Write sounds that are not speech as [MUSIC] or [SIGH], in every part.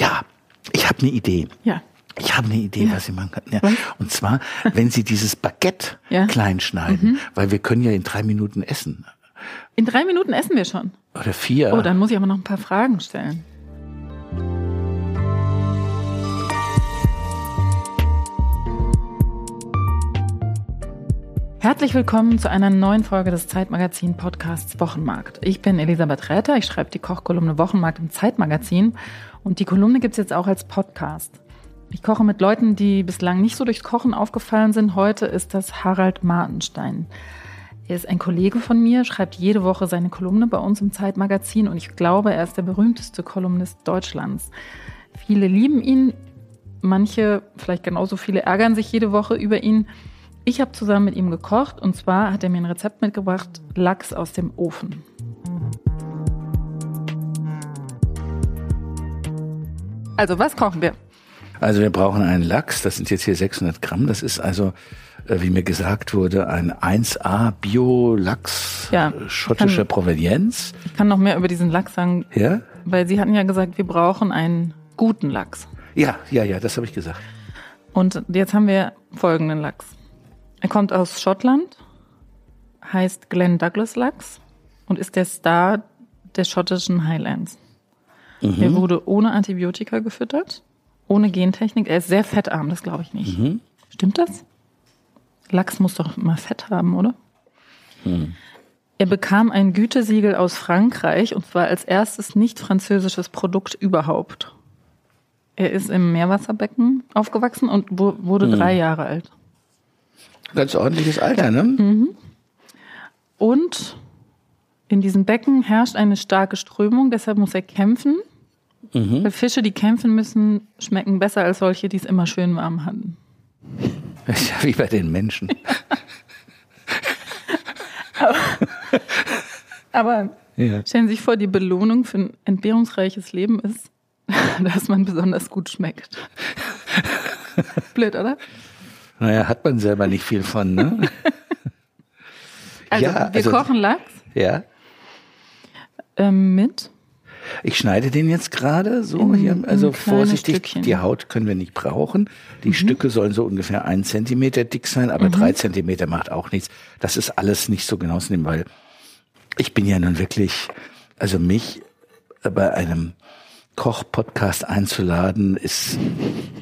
Ja, ich habe eine Idee. Ja. Ich habe eine Idee, Ja. was Sie machen können. Ja. Und zwar, wenn Sie dieses Baguette [LAUGHS] Ja. Mhm. klein schneiden, weil wir können ja in drei Minuten essen. In drei Minuten essen wir schon. Oder vier. Oh, dann muss ich aber noch ein paar Fragen stellen. Herzlich willkommen zu einer neuen Folge des Zeitmagazin Podcasts Wochenmarkt. Ich bin Elisabeth Räther, ich schreibe die Kochkolumne Wochenmarkt im Zeitmagazin und die Kolumne gibt's jetzt auch als Podcast. Ich koche mit Leuten, die bislang nicht so durchs Kochen aufgefallen sind. Heute ist das Harald Martenstein. Er ist ein Kollege von mir, schreibt jede Woche seine Kolumne bei uns im Zeitmagazin und ich glaube, er ist der berühmteste Kolumnist Deutschlands. Viele lieben ihn, manche, vielleicht genauso viele, ärgern sich jede Woche über ihn. Ich habe zusammen mit ihm gekocht und zwar hat er mir ein Rezept mitgebracht, Lachs aus dem Ofen. Also, was kochen wir? Also wir brauchen einen Lachs, das sind jetzt hier 600 Gramm. Das ist also, äh, wie mir gesagt wurde, ein 1A Bio-Lachs Ja, äh, schottischer kann- Provenienz. Ich kann noch mehr über diesen Lachs sagen, Ja? weil Sie hatten ja gesagt, wir brauchen einen guten Lachs. Ja, ja, ja, das habe ich gesagt. Und jetzt haben wir folgenden Lachs. Er kommt aus Schottland, heißt Glenn Douglas Lachs und ist der Star der schottischen Highlands. Er wurde ohne Antibiotika gefüttert, ohne Gentechnik. Er ist sehr fettarm, das glaube ich nicht. Stimmt das? Lachs muss doch immer Fett haben, oder? Er bekam ein Gütesiegel aus Frankreich und zwar als erstes nicht französisches Produkt überhaupt. Er ist im Meerwasserbecken aufgewachsen und wurde drei Jahre alt. Ganz ordentliches Alter, ne? Mhm. Und in diesem Becken herrscht eine starke Strömung, deshalb muss er kämpfen. Weil Fische, die kämpfen müssen, schmecken besser als solche, die es immer schön warm hatten. Das ist ja wie bei den Menschen. [LAUGHS] Aber Ja. stellen Sie sich vor, die Belohnung für ein entbehrungsreiches Leben ist, [LAUGHS] dass man besonders gut schmeckt. [LAUGHS] Blöd, oder? Naja, hat man selber nicht viel von, ne? Also, Ja, wir also- kochen Lachs ja. ähm, mit. Ich schneide den jetzt gerade so In- hier, also vorsichtig. Stückchen. Die Haut können wir nicht brauchen. Die Mhm. Stücke sollen so ungefähr ein Zentimeter dick sein, aber drei Zentimeter macht auch nichts. Das ist alles nicht so genau zu nehmen, weil ich bin ja nun wirklich, also mich bei einem Koch-Podcast einzuladen, ist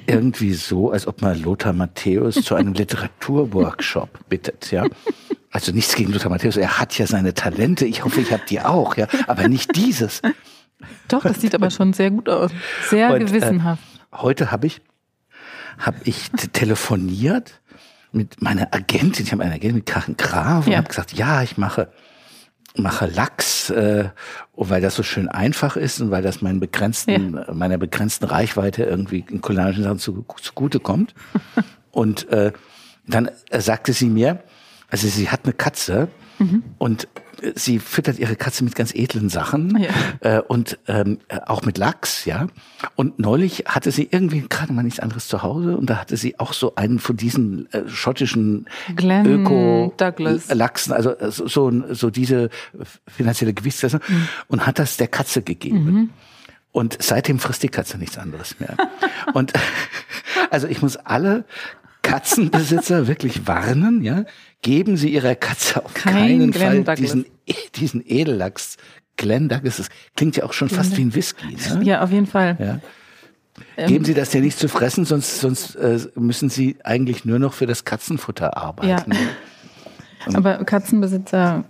irgendwie so, als ob man Lothar Matthäus zu einem [LAUGHS] Literaturworkshop bittet, ja. Also nichts gegen Lothar Matthäus, er hat ja seine Talente, ich hoffe, ich habe die auch, ja, aber nicht dieses. Doch, das sieht aber schon sehr gut aus. Sehr Und, äh, gewissenhaft. Heute habe ich, hab ich telefoniert mit meiner Agentin, ich habe eine Agentin mit Karin Graf und Ja. habe gesagt, ja, ich mache mache Lachs, äh, und weil das so schön einfach ist und weil das meinen begrenzten, meiner begrenzten Reichweite irgendwie in kulinarischen Sachen zu, zugute kommt. [LAUGHS] und äh, dann äh, sagte sie mir, also sie hat eine Katze und äh, sie füttert ihre Katze mit ganz edlen Sachen Ja. äh, und ähm, äh, auch mit Lachs, ja. Und neulich hatte sie irgendwie gerade mal nichts anderes zu Hause und da hatte sie auch so einen von diesen äh, schottischen Glenn Öko Douglas. Lachsen, also äh, so so, diese finanzielle Gewichtsklasse und hat das der Katze gegeben. Und seitdem frisst die Katze nichts anderes mehr. [LAUGHS] und [LAUGHS] also ich muss alle Katzenbesitzer wirklich warnen, ja, geben Sie Ihrer Katze auf Kein keinen Fall diesen diesen Edellachs. Glenn Douglas, das klingt ja auch schon fast wie ein Whisky. Ne? Ja, auf jeden Fall. Ja. Ähm, Geben Sie das dir nicht zu fressen, sonst, sonst äh, müssen Sie eigentlich nur noch für das Katzenfutter arbeiten. Aber Katzenbesitzer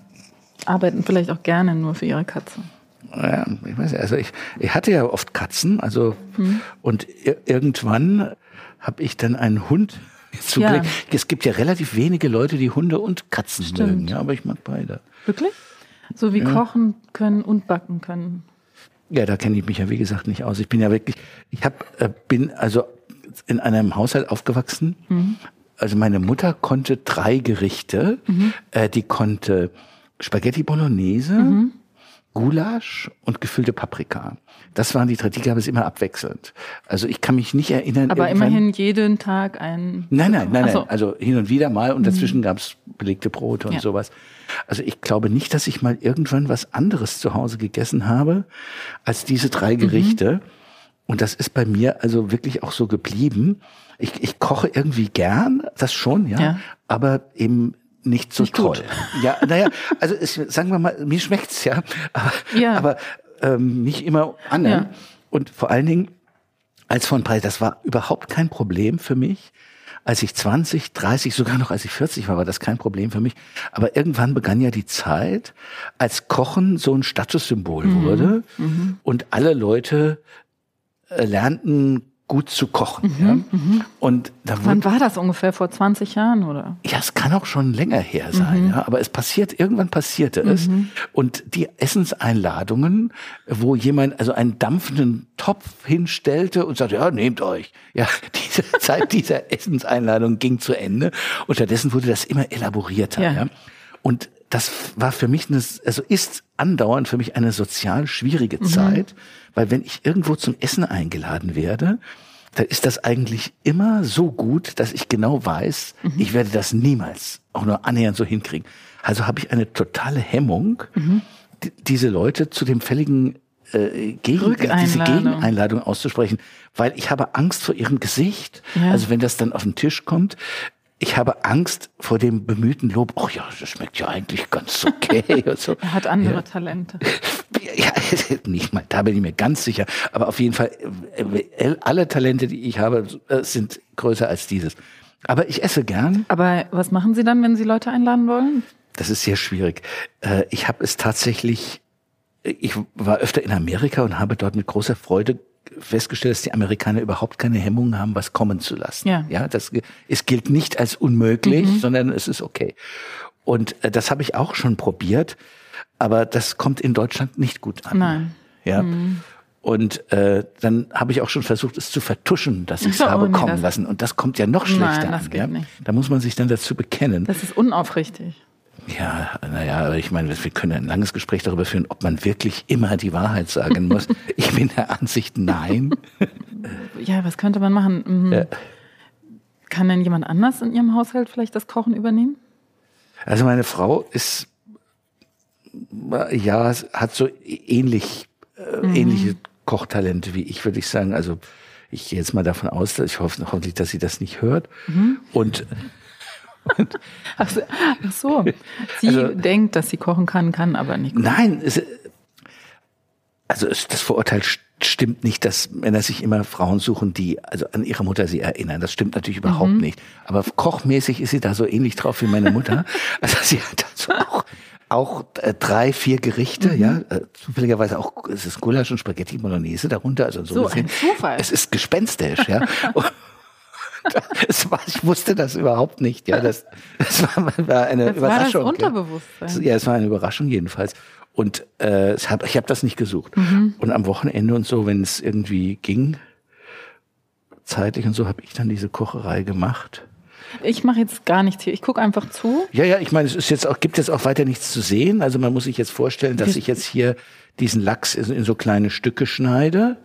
arbeiten vielleicht auch gerne nur für ihre Katze. Ja, ich weiß nicht, also ich, ich hatte ja oft Katzen, also Hm. und ir irgendwann habe ich dann einen Hund. Zum Ja. Es gibt ja relativ wenige Leute, die Hunde und Katzen Stimmt. mögen, ja, aber ich mag beide. Wirklich? So wie kochen können und backen können. Ja, da kenne ich mich ja wie gesagt nicht aus. Ich bin ja wirklich, ich hab, äh, bin also in einem Haushalt aufgewachsen. Mhm. Also meine Mutter konnte drei Gerichte. Mhm. Äh, die konnte Spaghetti Bolognese, Mhm. Gulasch und gefüllte Paprika. Das waren die drei, die gab es immer abwechselnd. Also ich kann mich nicht erinnern. Aber immerhin jeden Tag ein. Nein, nein, nein, Ach so. nein. Also hin und wieder mal und dazwischen gab's belegte Brote und Ja. sowas. Also ich glaube nicht, dass ich mal irgendwann was anderes zu Hause gegessen habe als diese drei Gerichte. Und das ist bei mir also wirklich auch so geblieben. Ich, ich koche irgendwie gern, das schon, ja, Ja. aber eben nicht so Nicht toll. gut. Ja, naja, also es, sagen wir mal, mir schmeckt's ja, aber, Ja. aber ähm, nicht immer anderen. Ja. Und vor allen Dingen als von Preis, das war überhaupt kein Problem für mich. Als ich 20, 30, sogar noch als ich 40 war, war das kein Problem für mich. Aber irgendwann begann ja die Zeit, als Kochen so ein Statussymbol Mhm. wurde und alle Leute äh, lernten gut zu kochen. ja? Und da wurde Wann war das ungefähr? Vor 20 Jahren, oder? ja, es kann auch schon länger her sein, ja, aber es passiert, irgendwann passierte es. Und die Essenseinladungen, wo jemand also einen dampfenden Topf hinstellte und sagte, ja, nehmt euch. Ja, [LAUGHS] diese Zeit dieser Essenseinladung ging zu Ende. Und stattdessen wurde das immer elaborierter, Ja. ja. Und das war für mich eine, also ist andauernd für mich eine sozial schwierige Zeit, weil wenn ich irgendwo zum Essen eingeladen werde, dann ist das eigentlich immer so gut, dass ich genau weiß, ich werde das niemals auch nur annähernd so hinkriegen. Also habe ich eine totale Hemmung, die, diese Leute zu dem fälligen äh, Gegen, diese. Gegeneinladung auszusprechen, weil ich habe Angst vor ihrem Gesicht. Ja. Also wenn das dann auf den Tisch kommt, ich habe Angst vor dem bemühten Lob. Ach ja, das schmeckt ja eigentlich ganz okay [LAUGHS] so. Er hat andere Talente. [LAUGHS] Ja, [LAUGHS] nicht mal, da bin ich mir ganz sicher. Aber auf jeden Fall, äh, alle Talente, die ich habe, äh, sind größer als dieses. Aber ich esse gern. Aber was machen Sie dann, wenn Sie Leute einladen wollen? Das ist sehr schwierig. Äh, Ich habe es tatsächlich, ich war öfter in Amerika und habe dort mit großer Freude festgestellt, dass die Amerikaner überhaupt keine Hemmungen haben, was kommen zu lassen. Ja. ja das, es gilt nicht als unmöglich, sondern es ist okay. Und äh, das habe ich auch schon probiert, aber das kommt in Deutschland nicht gut an. Nein. Ja. Und äh, dann habe ich auch schon versucht, es zu vertuschen, dass ich es Oh, habe nee, kommen lassen. Und das kommt ja noch Nein, schlechter das an. geht Ja? nicht. Da muss man sich dann dazu bekennen. Das ist unaufrichtig. Ja, naja, aber ich meine, wir können ein langes Gespräch darüber führen, ob man wirklich immer die Wahrheit sagen muss. [LAUGHS] Ich bin der Ansicht, nein. Ja, was könnte man machen? Mhm. Ja. Kann denn jemand anders in Ihrem Haushalt vielleicht das Kochen übernehmen? Also meine Frau ist, ja, hat so ähnlich, äh, ähnliche Kochtalente wie ich, würde ich sagen. Also ich gehe jetzt mal davon aus, dass ich hoffe hoffentlich, dass sie das nicht hört. Und [LAUGHS] Ach so. Ach so. Sie Also- denkt, dass sie kochen kann, kann aber nicht. Nein, es, also es, das Vorurteil st- stimmt nicht, dass Männer sich immer Frauen suchen, die also an ihre Mutter sie erinnern. Das stimmt natürlich überhaupt nicht. Aber kochmäßig ist sie da so ähnlich drauf wie meine Mutter. [LAUGHS] Also sie hat also auch auch äh, drei, vier Gerichte, ja, äh, zufälligerweise auch, es ist Gulasch und Spaghetti Bolognese darunter, also so, So ein Zufall. Es ist gespenstisch, ja. [LAUGHS] [LAUGHS] War, ich wusste das überhaupt nicht, ja. Das, das war, war eine Das war das Überraschung. Unterbewusstsein. Ja, es war eine Überraschung jedenfalls. Und äh, ich habe ich hab das nicht gesucht. Mhm. Und am Wochenende und so, wenn es irgendwie ging, zeitlich und so, habe ich dann diese Kocherei gemacht. Ich mache jetzt gar nichts hier. Ich gucke einfach zu. Ja, ja, ich meine, es ist jetzt auch, gibt jetzt auch weiter nichts zu sehen. Also man muss sich jetzt vorstellen, dass ich jetzt hier diesen Lachs in, so kleine Stücke schneide.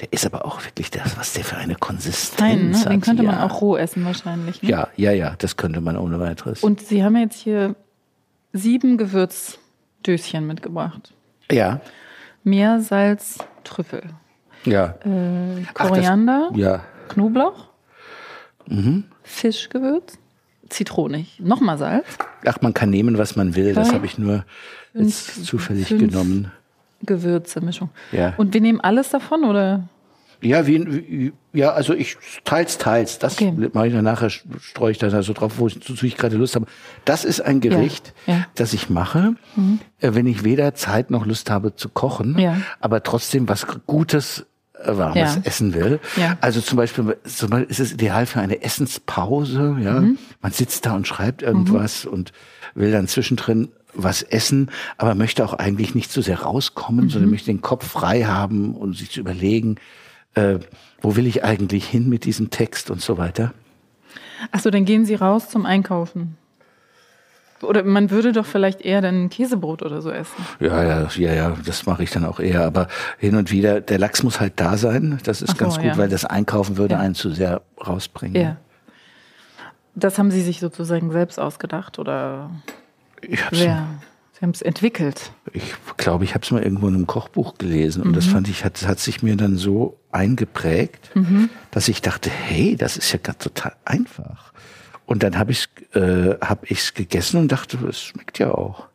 Der ist aber auch wirklich das, was der für eine Konsistenz Fein, ne? hat. Den könnte man ja. auch roh essen wahrscheinlich. Ne? Ja, ja, ja, das könnte man ohne weiteres. Und Sie haben jetzt hier sieben Gewürzdöschen mitgebracht. ja, Meer, Salz, Trüffel, ja, äh, Ach, das- Koriander, ja. Knoblauch, Mhm. Fischgewürz, Zitronig, nochmal Salz, Ach, man kann nehmen, was man will. Das habe ich nur jetzt fünf, zufällig fünf. genommen. Gewürze, Mischung. Ja. Und wir nehmen alles davon, oder? Ja, wie, ja, also ich teils, teils. Das Okay. mache ich dann nachher, streue ich da so drauf, wozu ich gerade Lust habe. Das ist ein Gericht, Ja, ja. das ich mache, äh, wenn ich weder Zeit noch Lust habe zu kochen, Ja. aber trotzdem was Gutes, äh, Warmes Ja. essen will. Ja. Also zum Beispiel, zum Beispiel ist es ideal für eine Essenspause. Ja, Mhm. man sitzt da und schreibt irgendwas und will dann zwischendrin was essen, aber möchte auch eigentlich nicht so sehr rauskommen, Mhm. sondern möchte den Kopf frei haben und sich zu überlegen, äh, wo will ich eigentlich hin mit diesem Text und so weiter. Achso, dann gehen Sie raus zum Einkaufen. Oder man würde doch vielleicht eher dann Käsebrot oder so essen. Ja, ja, ja, ja, das mache ich dann auch eher. Aber hin und wieder, der Lachs muss halt da sein. Das ist so, ganz gut, ja. weil das Einkaufen würde Ja. einen zu sehr rausbringen. Ja. Das haben Sie sich sozusagen selbst ausgedacht oder Ich hab's, wer? Sie haben es entwickelt. Ich glaube, ich habe es mal irgendwo in einem Kochbuch gelesen und das fand ich, hat, hat sich mir dann so eingeprägt, dass ich dachte, hey, das ist ja gerade total einfach. Und dann habe ich es äh, hab ich's gegessen und dachte, es schmeckt ja auch.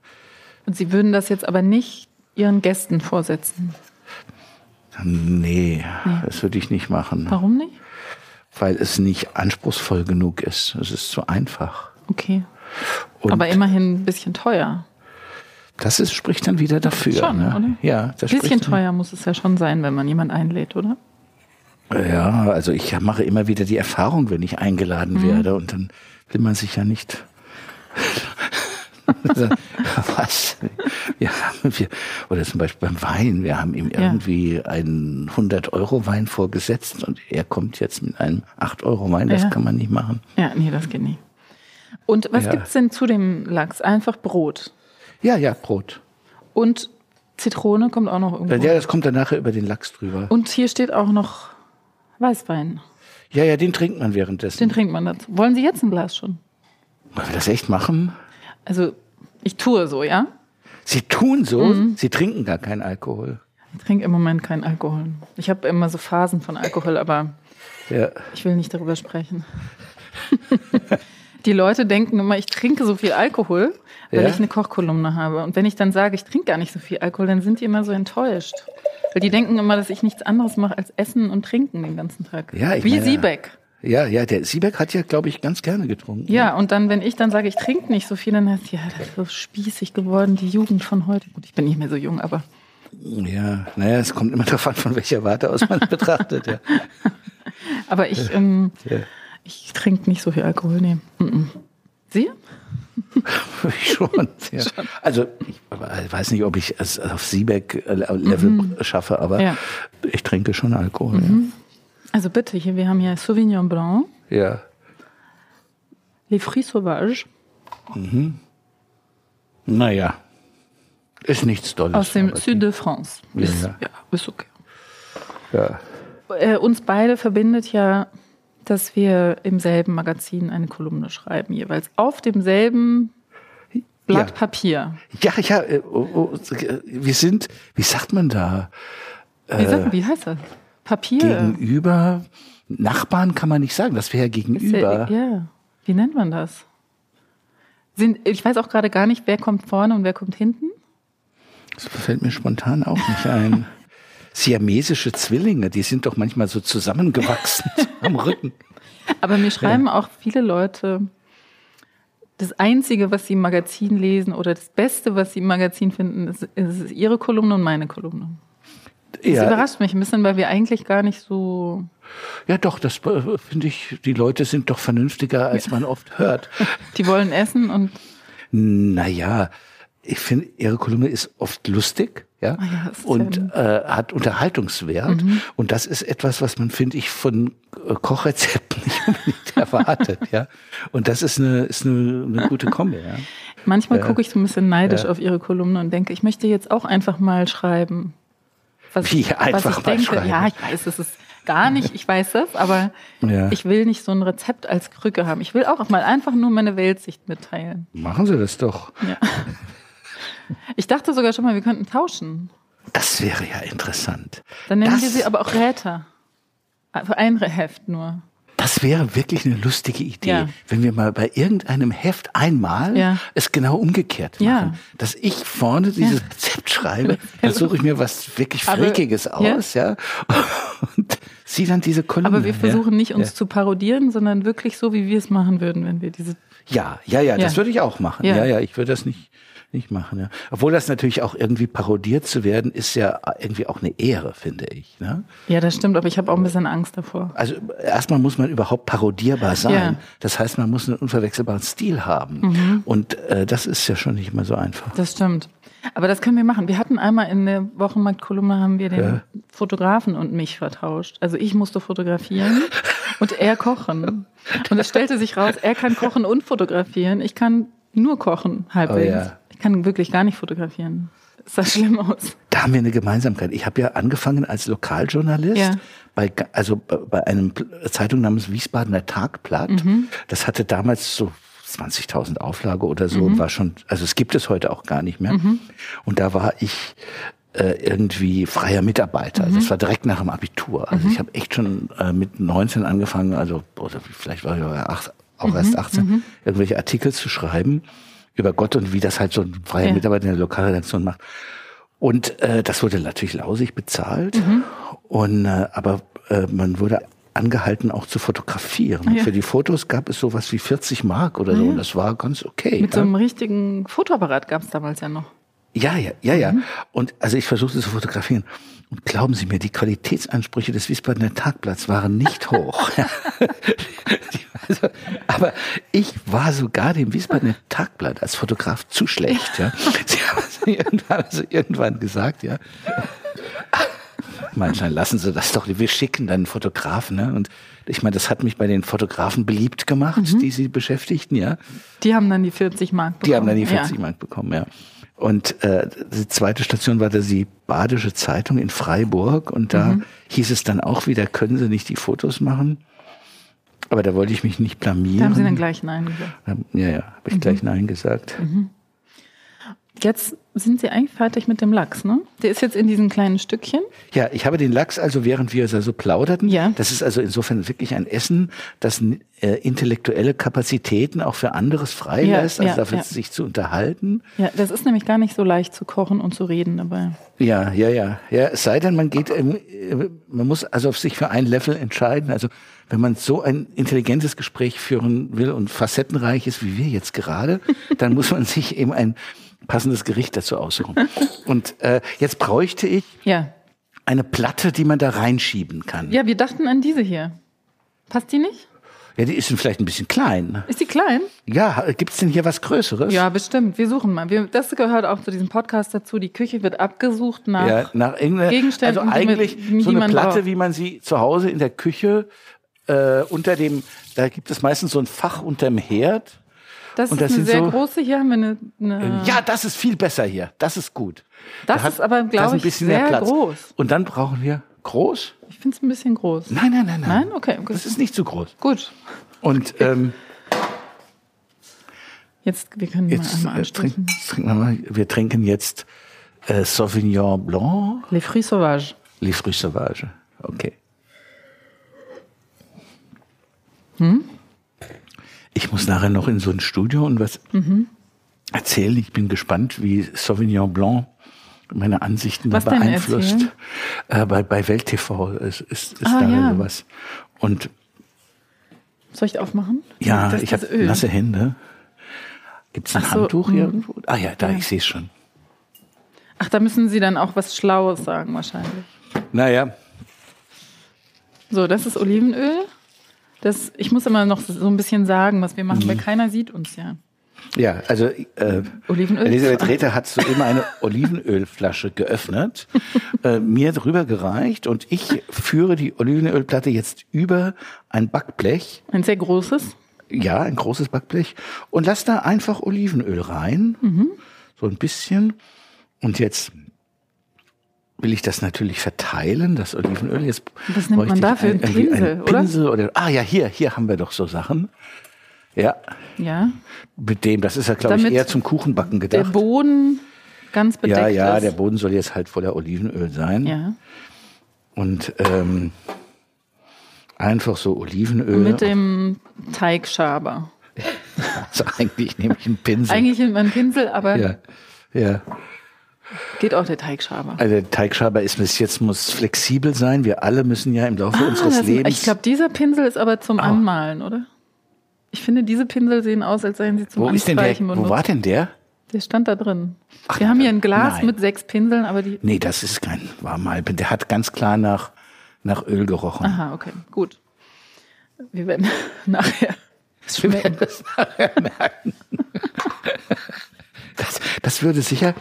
Und Sie würden das jetzt aber nicht Ihren Gästen vorsetzen. Nee, das würde ich nicht machen, Warum nicht? weil es nicht anspruchsvoll genug ist. Es ist zu einfach. Okay. Und aber immerhin ein bisschen teuer. das ist, spricht dann wieder dafür. Schon, ne? oder? Ja, das Ein bisschen teuer muss es ja schon sein, wenn man jemand einlädt, oder? Ja, also ich mache immer wieder die Erfahrung, wenn ich eingeladen Mhm. werde und dann will man sich ja nicht. [LAUGHS] Was? Ja, wir, oder zum Beispiel beim Wein, wir haben ihm Ja. irgendwie einen 100-Euro-Wein vorgesetzt und er kommt jetzt mit einem 8-Euro-Wein, das Ja. kann man nicht machen. Ja, nee, das geht nicht. Und was Ja. gibt's denn zu dem Lachs? Einfach Brot. Ja, ja, Brot. Und Zitrone kommt auch noch irgendwo. Ja, das kommt dann nachher über den Lachs drüber. Und hier steht auch noch Weißwein. Ja, ja, den trinkt man währenddessen. Den trinkt man dazu. Wollen Sie jetzt ein Glas schon? Wollen wir das echt machen? Also, ich tue so, ja? Sie tun so, Mhm. sie trinken gar keinen Alkohol. Ich trinke im Moment keinen Alkohol. Ich habe immer so Phasen von Alkohol, aber Ja. ich will nicht darüber sprechen. [LAUGHS] Die Leute denken immer, ich trinke so viel Alkohol, weil Ja? ich eine Kochkolumne habe. Und wenn ich dann sage, ich trinke gar nicht so viel Alkohol, dann sind die immer so enttäuscht. Weil die denken immer, dass ich nichts anderes mache als Essen und Trinken den ganzen Tag. Ja, ich Wie meine- Siebeck. Ja, ja, der Siebeck hat ja, glaube ich, ganz gerne getrunken. Ja, und dann, wenn ich dann sage, ich trinke nicht so viel, dann heißt ja, das ist so spießig geworden, die Jugend von heute. Gut, ich bin nicht mehr so jung, aber Ja, naja, es kommt immer [LAUGHS] darauf an, von welcher Warte aus man es betrachtet. Ja. [LAUGHS] aber ich, ähm, Ja. Ich trinke nicht so viel Alkohol, nee. Mm -mm. Sie? [LAUGHS] Ich schon. [LAUGHS] Ja. Also ich weiß nicht, ob ich es auf Siebeck-Level schaffe, aber Mhm. Ja. ich trinke schon Alkohol. Also bitte, hier, wir haben hier Sauvignon Blanc, Ja. ja. Les Fruits Sauvages Naja, ist nichts Dolles. aus dem Sud de France. Ja, Ist, ja. ja, ist okay. Ja. Äh, uns beide verbindet ja, dass wir im selben Magazin eine Kolumne schreiben, jeweils auf demselben Blatt Ja. Papier. Ja, ja, äh, oh, oh, wir sind, wie sagt man da, Wie, sagt, wie heißt das? Papier. gegenüber, Nachbarn kann man nicht sagen, das wäre Ist gegenüber. Ja, ja. Wie nennt man das? Sind, ich weiß auch gerade gar nicht, wer kommt vorne und wer kommt hinten. Das fällt mir spontan auch nicht ein. [LAUGHS] Siamesische Zwillinge, die sind doch manchmal so zusammengewachsen [LAUGHS] am Rücken. Aber mir schreiben auch viele Leute, das Einzige, was sie im Magazin lesen oder das Beste, was sie im Magazin finden, ist, ist ihre Kolumne und meine Kolumne. Das Ja, überrascht mich ein bisschen, weil wir eigentlich gar nicht so. ja, doch, das äh, finde ich, die Leute sind doch vernünftiger, als man oft hört. [LAUGHS] Die wollen essen und Naja, ich finde, ihre Kolumne ist oft lustig, ja, Ah ja, und äh, hat Unterhaltungswert. Und das ist etwas, was man, finde ich, von äh, Kochrezepten [LAUGHS] nicht unbedingt erwartet, ja. Und das ist eine, ist eine, eine gute Kombi, ja. manchmal Ja. gucke ich so ein bisschen neidisch Ja. auf ihre Kolumne und denke, ich möchte jetzt auch einfach mal schreiben. Was, Wie, was einfach ich mal denke. schreiben? Ja, ich weiß, es ist gar nicht, ich weiß das, aber Ja. ich will nicht so ein Rezept als Krücke haben. Ich will auch mal einfach nur meine Weltsicht mitteilen. Machen Sie das doch. Ja. [LAUGHS] Ich dachte sogar schon mal, wir könnten tauschen. Das wäre ja interessant. Dann nennen das, wir sie aber auch Räter. Für ein Heft nur. Das wäre wirklich eine lustige Idee, Ja. wenn wir mal bei irgendeinem Heft einmal Ja. es genau umgekehrt Ja. machen. Dass ich vorne dieses Rezept schreibe, dann suche ich mir was wirklich Freakiges aus, ja. Und sie dann diese Kolumne. Aber wir versuchen nicht, uns ja. zu parodieren, sondern wirklich so, wie wir es machen würden, wenn wir diese. Ja, ja, ja, das Ja. würde ich auch machen. Ja. Ja, ja, ich würde das nicht, nicht machen, ja. Obwohl das natürlich auch irgendwie parodiert zu werden, ist ja irgendwie auch eine Ehre, finde ich. Ne? Ja, das stimmt, aber ich habe auch ein bisschen Angst davor. Also erstmal muss man überhaupt parodierbar sein. Ja. Das heißt, man muss einen unverwechselbaren Stil haben. Mhm. Und äh, das ist ja schon nicht mal so einfach. Das stimmt. Aber das können wir machen. Wir hatten einmal in der Wochenmarktkolumne haben wir den Ja. Fotografen und mich vertauscht. Also ich musste fotografieren und er kochen. Und es stellte sich raus, er kann kochen und fotografieren. Ich kann nur kochen, halbwegs. Oh ja. Ich kann wirklich gar nicht fotografieren. Das sah schlimm aus. Da haben wir eine Gemeinsamkeit. Ich habe ja angefangen als Lokaljournalist Ja. bei also bei einem Zeitung namens Wiesbadener Tagblatt. Mhm. Das hatte damals so 20.000 Auflage oder so und war schon, also es gibt es heute auch gar nicht mehr. Und da war ich äh, irgendwie freier Mitarbeiter. Das war direkt nach dem Abitur. Also ich habe echt schon äh, mit 19 angefangen, also oder vielleicht war ich auch erst 18, irgendwelche Artikel zu schreiben über Gott und wie das halt so ein freier Ja. Mitarbeiter in der Lokalredaktion macht. Und äh, das wurde natürlich lausig bezahlt. Und äh, aber äh, man wurde angehalten, auch zu fotografieren. Ja. Für die Fotos gab es sowas wie 40 Mark oder so. ja. Und das war ganz okay. Mit ja. so einem richtigen Fotoapparat gab es damals ja noch. Ja, ja, ja, ja. Mhm. Und also ich versuchte zu fotografieren. Und glauben Sie mir, die Qualitätsansprüche des Wiesbadener Tagblatts waren nicht [LAUGHS] hoch. [LAUGHS] also, aber ich war sogar dem Wiesbadener Tagblatt als Fotograf zu schlecht. Ja. [LAUGHS] Sie haben also irgendwann, also irgendwann gesagt, ja. Manchmal lassen Sie das doch. Wir schicken dann einen Fotografen. Ne? Und ich meine, das hat mich bei den Fotografen beliebt gemacht, Mhm. die sie beschäftigten, ja. Die haben dann die 40 Mark bekommen. Die haben dann die 40 ja. Mark bekommen, ja. Und äh, die zweite Station war da die Badische Zeitung in Freiburg und da Mhm. hieß es dann auch wieder, können Sie nicht die Fotos machen? Aber da wollte ich mich nicht blamieren. Da haben sie dann gleich Nein gesagt. Ja, ja, habe ich gleich Nein gesagt. Jetzt sind sie eigentlich fertig mit dem Lachs, ne? Der ist jetzt in diesen kleinen Stückchen. Ja, ich habe den Lachs also, während wir so plauderten, Ja. das ist also insofern wirklich ein Essen, das äh, intellektuelle Kapazitäten auch für anderes freilässt, also ja, dafür ja. sich zu unterhalten. Ja, das ist nämlich gar nicht so leicht zu kochen und zu reden dabei. Ja, ja, ja. Ja, es sei denn, man geht, ähm, äh, man muss also auf sich für ein Level entscheiden. Also wenn man so ein intelligentes Gespräch führen will und facettenreich ist, wie wir jetzt gerade, dann muss man [LAUGHS] sich eben ein passendes Gericht dazu aussuchen. [LAUGHS] Und äh, jetzt bräuchte ich Ja. eine Platte, die man da reinschieben kann. Ja, wir dachten an diese hier. Passt die nicht? Ja, die ist vielleicht ein bisschen klein. Ist die klein? Ja, gibt's denn hier was Größeres? Ja, bestimmt. Wir suchen mal. Wir, das gehört auch zu diesem Podcast dazu. Die Küche wird abgesucht nach. Ja, nach Gegenständen, also eigentlich die so eine Platte, braucht. wie man sie zu Hause in der Küche äh, unter dem, da gibt es meistens so ein Fach unterm Herd. Das und ist das eine sehr so- große. Hier haben wir eine. eine Ja, das ist viel besser hier. Das ist gut. Das Da ist aber, da glaub ist ein ich, bisschen sehr mehr Platz. groß. Und dann brauchen wir groß? Ich finde es ein bisschen groß. Nein, nein, nein, nein. Nein? Okay. Das ist nicht zu groß. Gut. Und ähm, Jetzt, wir können jetzt mal äh, trinken, wir, mal. wir trinken jetzt äh, Sauvignon Blanc, Les fruits sauvages. Les Fruits Sauvages. Okay. Ich muss nachher noch in so ein Studio und was erzählen. Ich bin gespannt, wie Sauvignon Blanc meine Ansichten Was beeinflusst. Äh, bei, bei Welt TV ist, ist, ist Ah, da ja. sowas. Und Soll ich aufmachen? ja, Das ich habe nasse Hände. Gibt es ein so, Handtuch mm. irgendwo? Ah ja, da, Ja. ich sehe es schon. Ach, da müssen Sie dann auch was Schlaues sagen wahrscheinlich. Naja, So, das ist Olivenöl. Das, ich muss immer noch so ein bisschen sagen, was wir machen, Mhm. weil keiner sieht uns ja. Ja, also äh, Olivenöl? Elisabeth Räther hat so immer eine [LAUGHS] Olivenölflasche geöffnet, äh, mir drüber gereicht und ich führe die Olivenölplatte jetzt über ein Backblech, Ein sehr großes. ja, ein großes Backblech, und lass da einfach Olivenöl rein, Mhm. so ein bisschen. Und jetzt will ich das natürlich verteilen, das Olivenöl. Jetzt Was nimmt man dafür? Ein irgendwie Pinsel, einen oder? Pinsel oder? Ah ja, hier, hier haben wir doch so Sachen. Ja, Ja. mit dem, das ist ja, glaube ich, eher zum Kuchenbacken Der gedacht. Boden ganz bedeckt Ja, ja, ist. der Boden soll jetzt halt voller Olivenöl sein. Ja. Und ähm, einfach so Olivenöl. Mit dem Teigschaber. [LAUGHS] also eigentlich nehme ich einen Pinsel. Eigentlich nimmt man einen Pinsel, aber ja, ja. Geht auch der Teigschaber. Also der Teigschaber ist bis jetzt muss flexibel sein. Wir alle müssen ja im Laufe Ah, unseres Lebens. ich glaube, dieser Pinsel ist aber zum Anmalen, oder? Ich finde, diese Pinsel sehen aus, als seien sie zum wo ist denn der? Anstreichen Wo benutzt. war denn der? Der stand da drin. Ach, Wir haben hier ein Glas nein. mit sechs Pinseln, aber die. Nee, das ist kein war mal. Der hat ganz klar nach nach Öl gerochen. Aha, okay, gut. Wir werden [LAUGHS] nachher. Wir [LAUGHS] werden das nachher merken. [LAUGHS] Das, das würde sicher,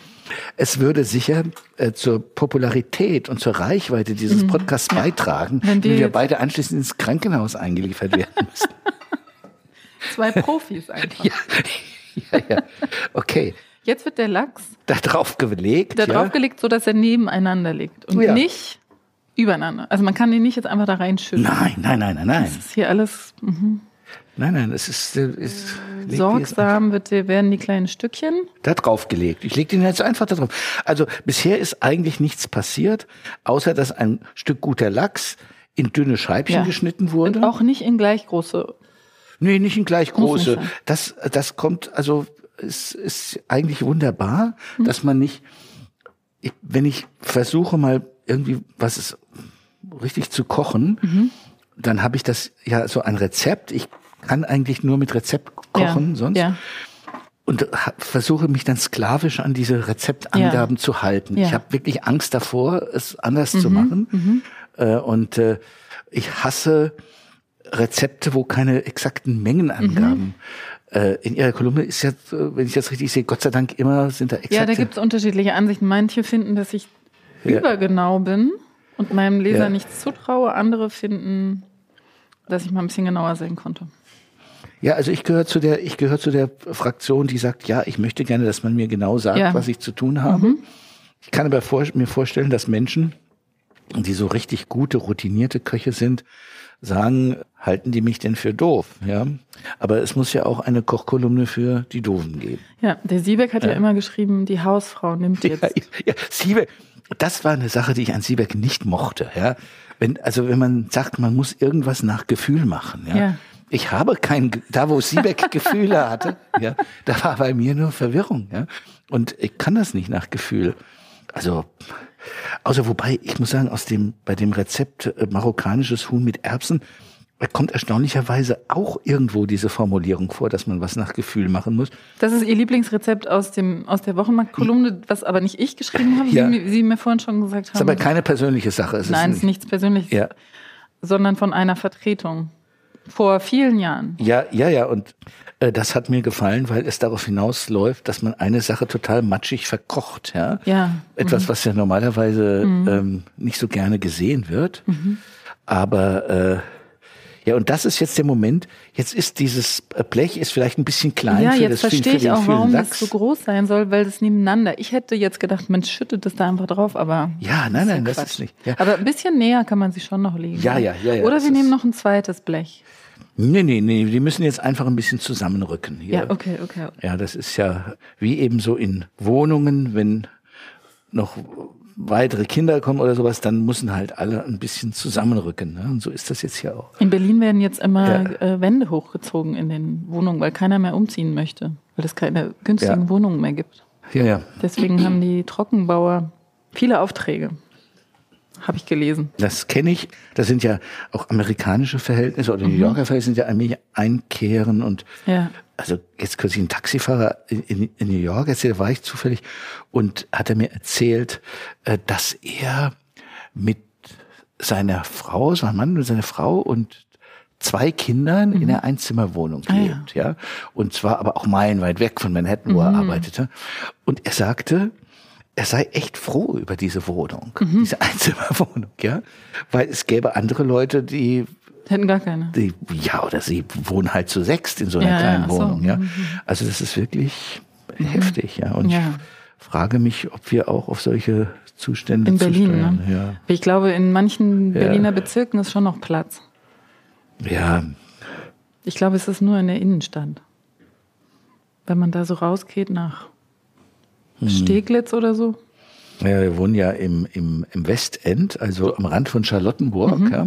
es würde sicher äh, zur Popularität und zur Reichweite dieses Podcasts beitragen, Mhm. Wenn wenn wir beide anschließend ins Krankenhaus eingeliefert werden müssen. [LAUGHS] [LAUGHS] Zwei Profis einfach. ja, ja, ja. Okay. Jetzt wird der Lachs Da drauf gelegt. da ja. draufgelegt, so dass er nebeneinander liegt und Ja. nicht übereinander. Also man kann ihn nicht jetzt einfach da reinschütten. Nein, nein, nein, nein, nein. Das ist hier alles. Mhm. Nein, nein, es ist, äh, ist sorgsam wird, werden die kleinen Stückchen. Da drauf gelegt. Ich lege den jetzt einfach da drauf. Also bisher ist eigentlich nichts passiert, außer dass ein Stück guter Lachs in dünne Scheibchen ja. geschnitten wurde. Und auch nicht in gleich große. Nee, nicht in gleich große. Das, das kommt, also es ist eigentlich wunderbar, mhm. dass man nicht, ich, wenn ich versuche mal irgendwie was ist richtig zu kochen, mhm. dann habe ich das ja so ein Rezept. Ich kann eigentlich nur mit Rezept kochen, ja. sonst. Ja. Und versuche mich dann sklavisch an diese Rezeptangaben ja. zu halten. Ich habe wirklich Angst davor, es anders mhm. zu machen. Mhm. Äh, und äh, ich hasse Rezepte, wo keine exakten Mengenangaben. Mhm. Äh, in Ihrer Kolumne ist ja, wenn ich das richtig sehe, Gott sei Dank immer sind da exakte. Ja, da gibt es unterschiedliche Ansichten. Manche finden, dass ich ja. übergenau bin und meinem Leser ja. nichts zutraue. Andere finden, dass ich mal ein bisschen genauer sehen konnte. Ja, also ich gehöre zu der, ich gehöre zu der Fraktion, die sagt, ja, ich möchte gerne, dass man mir genau sagt, ja. was ich zu tun habe. Mhm. Ich kann aber vor, mir vorstellen, dass Menschen, die so richtig gute, routinierte Köche sind, sagen, halten die mich denn für doof? Ja, aber es muss ja auch eine Kochkolumne für die Doofen geben. Ja, der Siebeck hat ja, ja immer geschrieben, die Hausfrau nimmt jetzt. Ja, ja, Siebeck, das war eine Sache, die ich an Siebeck nicht mochte. Ja, wenn also wenn man sagt, man muss irgendwas nach Gefühl machen. Ja. ja. Ich habe kein, da wo Siebeck [LAUGHS] Gefühle hatte, ja, da war bei mir nur Verwirrung, ja. Und ich kann das nicht nach Gefühl. Also, außer wobei, ich muss sagen, aus dem, bei dem Rezept äh, marokkanisches Huhn mit Erbsen, da kommt erstaunlicherweise auch irgendwo diese Formulierung vor, dass man was nach Gefühl machen muss. Das ist Ihr Lieblingsrezept aus dem aus der Wochenmarktkolumne, was aber nicht ich geschrieben habe, ja. wie Sie mir vorhin schon gesagt haben. Das ist aber keine persönliche Sache. Es Nein, es ist nichts Persönliches, ja. sondern von einer Vertretung. Vor vielen Jahren. Ja, ja, ja. Und äh, das hat mir gefallen, weil es darauf hinausläuft, dass man eine Sache total matschig verkocht. Ja. ja. Etwas, mhm. was ja normalerweise mhm. ähm, nicht so gerne gesehen wird. Mhm. Aber äh, ja, und das ist jetzt der Moment. Jetzt ist dieses Blech ist vielleicht ein bisschen klein ja, für jetzt das verstehe für ich auch, warum Lachs. das so groß sein soll, weil das nebeneinander. Ich hätte jetzt gedacht, man schüttet das da einfach drauf, aber ja, nein, nein, das ist nicht. Ja. Aber ein bisschen näher kann man sich schon noch legen. Ja, ja, ja. ja Oder wir nehmen noch ein zweites Blech. Nee, nee, nee, die müssen jetzt einfach ein bisschen zusammenrücken. Hier. Ja, okay, okay. Ja, das ist ja wie eben so in Wohnungen, wenn noch weitere Kinder kommen oder sowas, dann müssen halt alle ein bisschen zusammenrücken. Ne? Und so ist das jetzt hier auch. In Berlin werden jetzt immer ja. äh, Wände hochgezogen in den Wohnungen, weil keiner mehr umziehen möchte, weil es keine günstigen ja. Wohnungen mehr gibt. Ja, ja. Deswegen haben die Trockenbauer viele Aufträge habe ich gelesen. Das kenne ich. Das sind ja auch amerikanische Verhältnisse oder New mhm. Yorker Verhältnisse sind ja allmählich einkehren und ja. also jetzt kürzlich ein Taxifahrer in, in, New York, erzählt, war ich zufällig und hat er mir erzählt, äh, dass er mit seiner Frau, sein Mann und seine Frau und zwei Kindern mhm. in einer Einzimmerwohnung lebt, ah, ja. ja. Und zwar aber auch meilenweit weg von Manhattan, wo mhm. er arbeitete. Und er sagte, er sei echt froh über diese Wohnung, mhm. diese Einzimmerwohnung, ja, weil es gäbe andere Leute, die hätten gar keine. Die, ja, oder sie wohnen halt zu sechst in so einer ja, kleinen ja, Wohnung, so. ja. Also das ist wirklich mhm. heftig, ja. Und ja. ich frage mich, ob wir auch auf solche Zustände in Berlin, zusteuern. ne? ja. Ich glaube, in manchen Berliner Bezirken ist schon noch Platz. Ja. Ich glaube, es ist nur in der Innenstadt. Wenn man da so rausgeht nach hm. Steglitz oder so? Ja, wir wohnen ja im, im, im Westend, also am Rand von Charlottenburg. Mhm. Ja.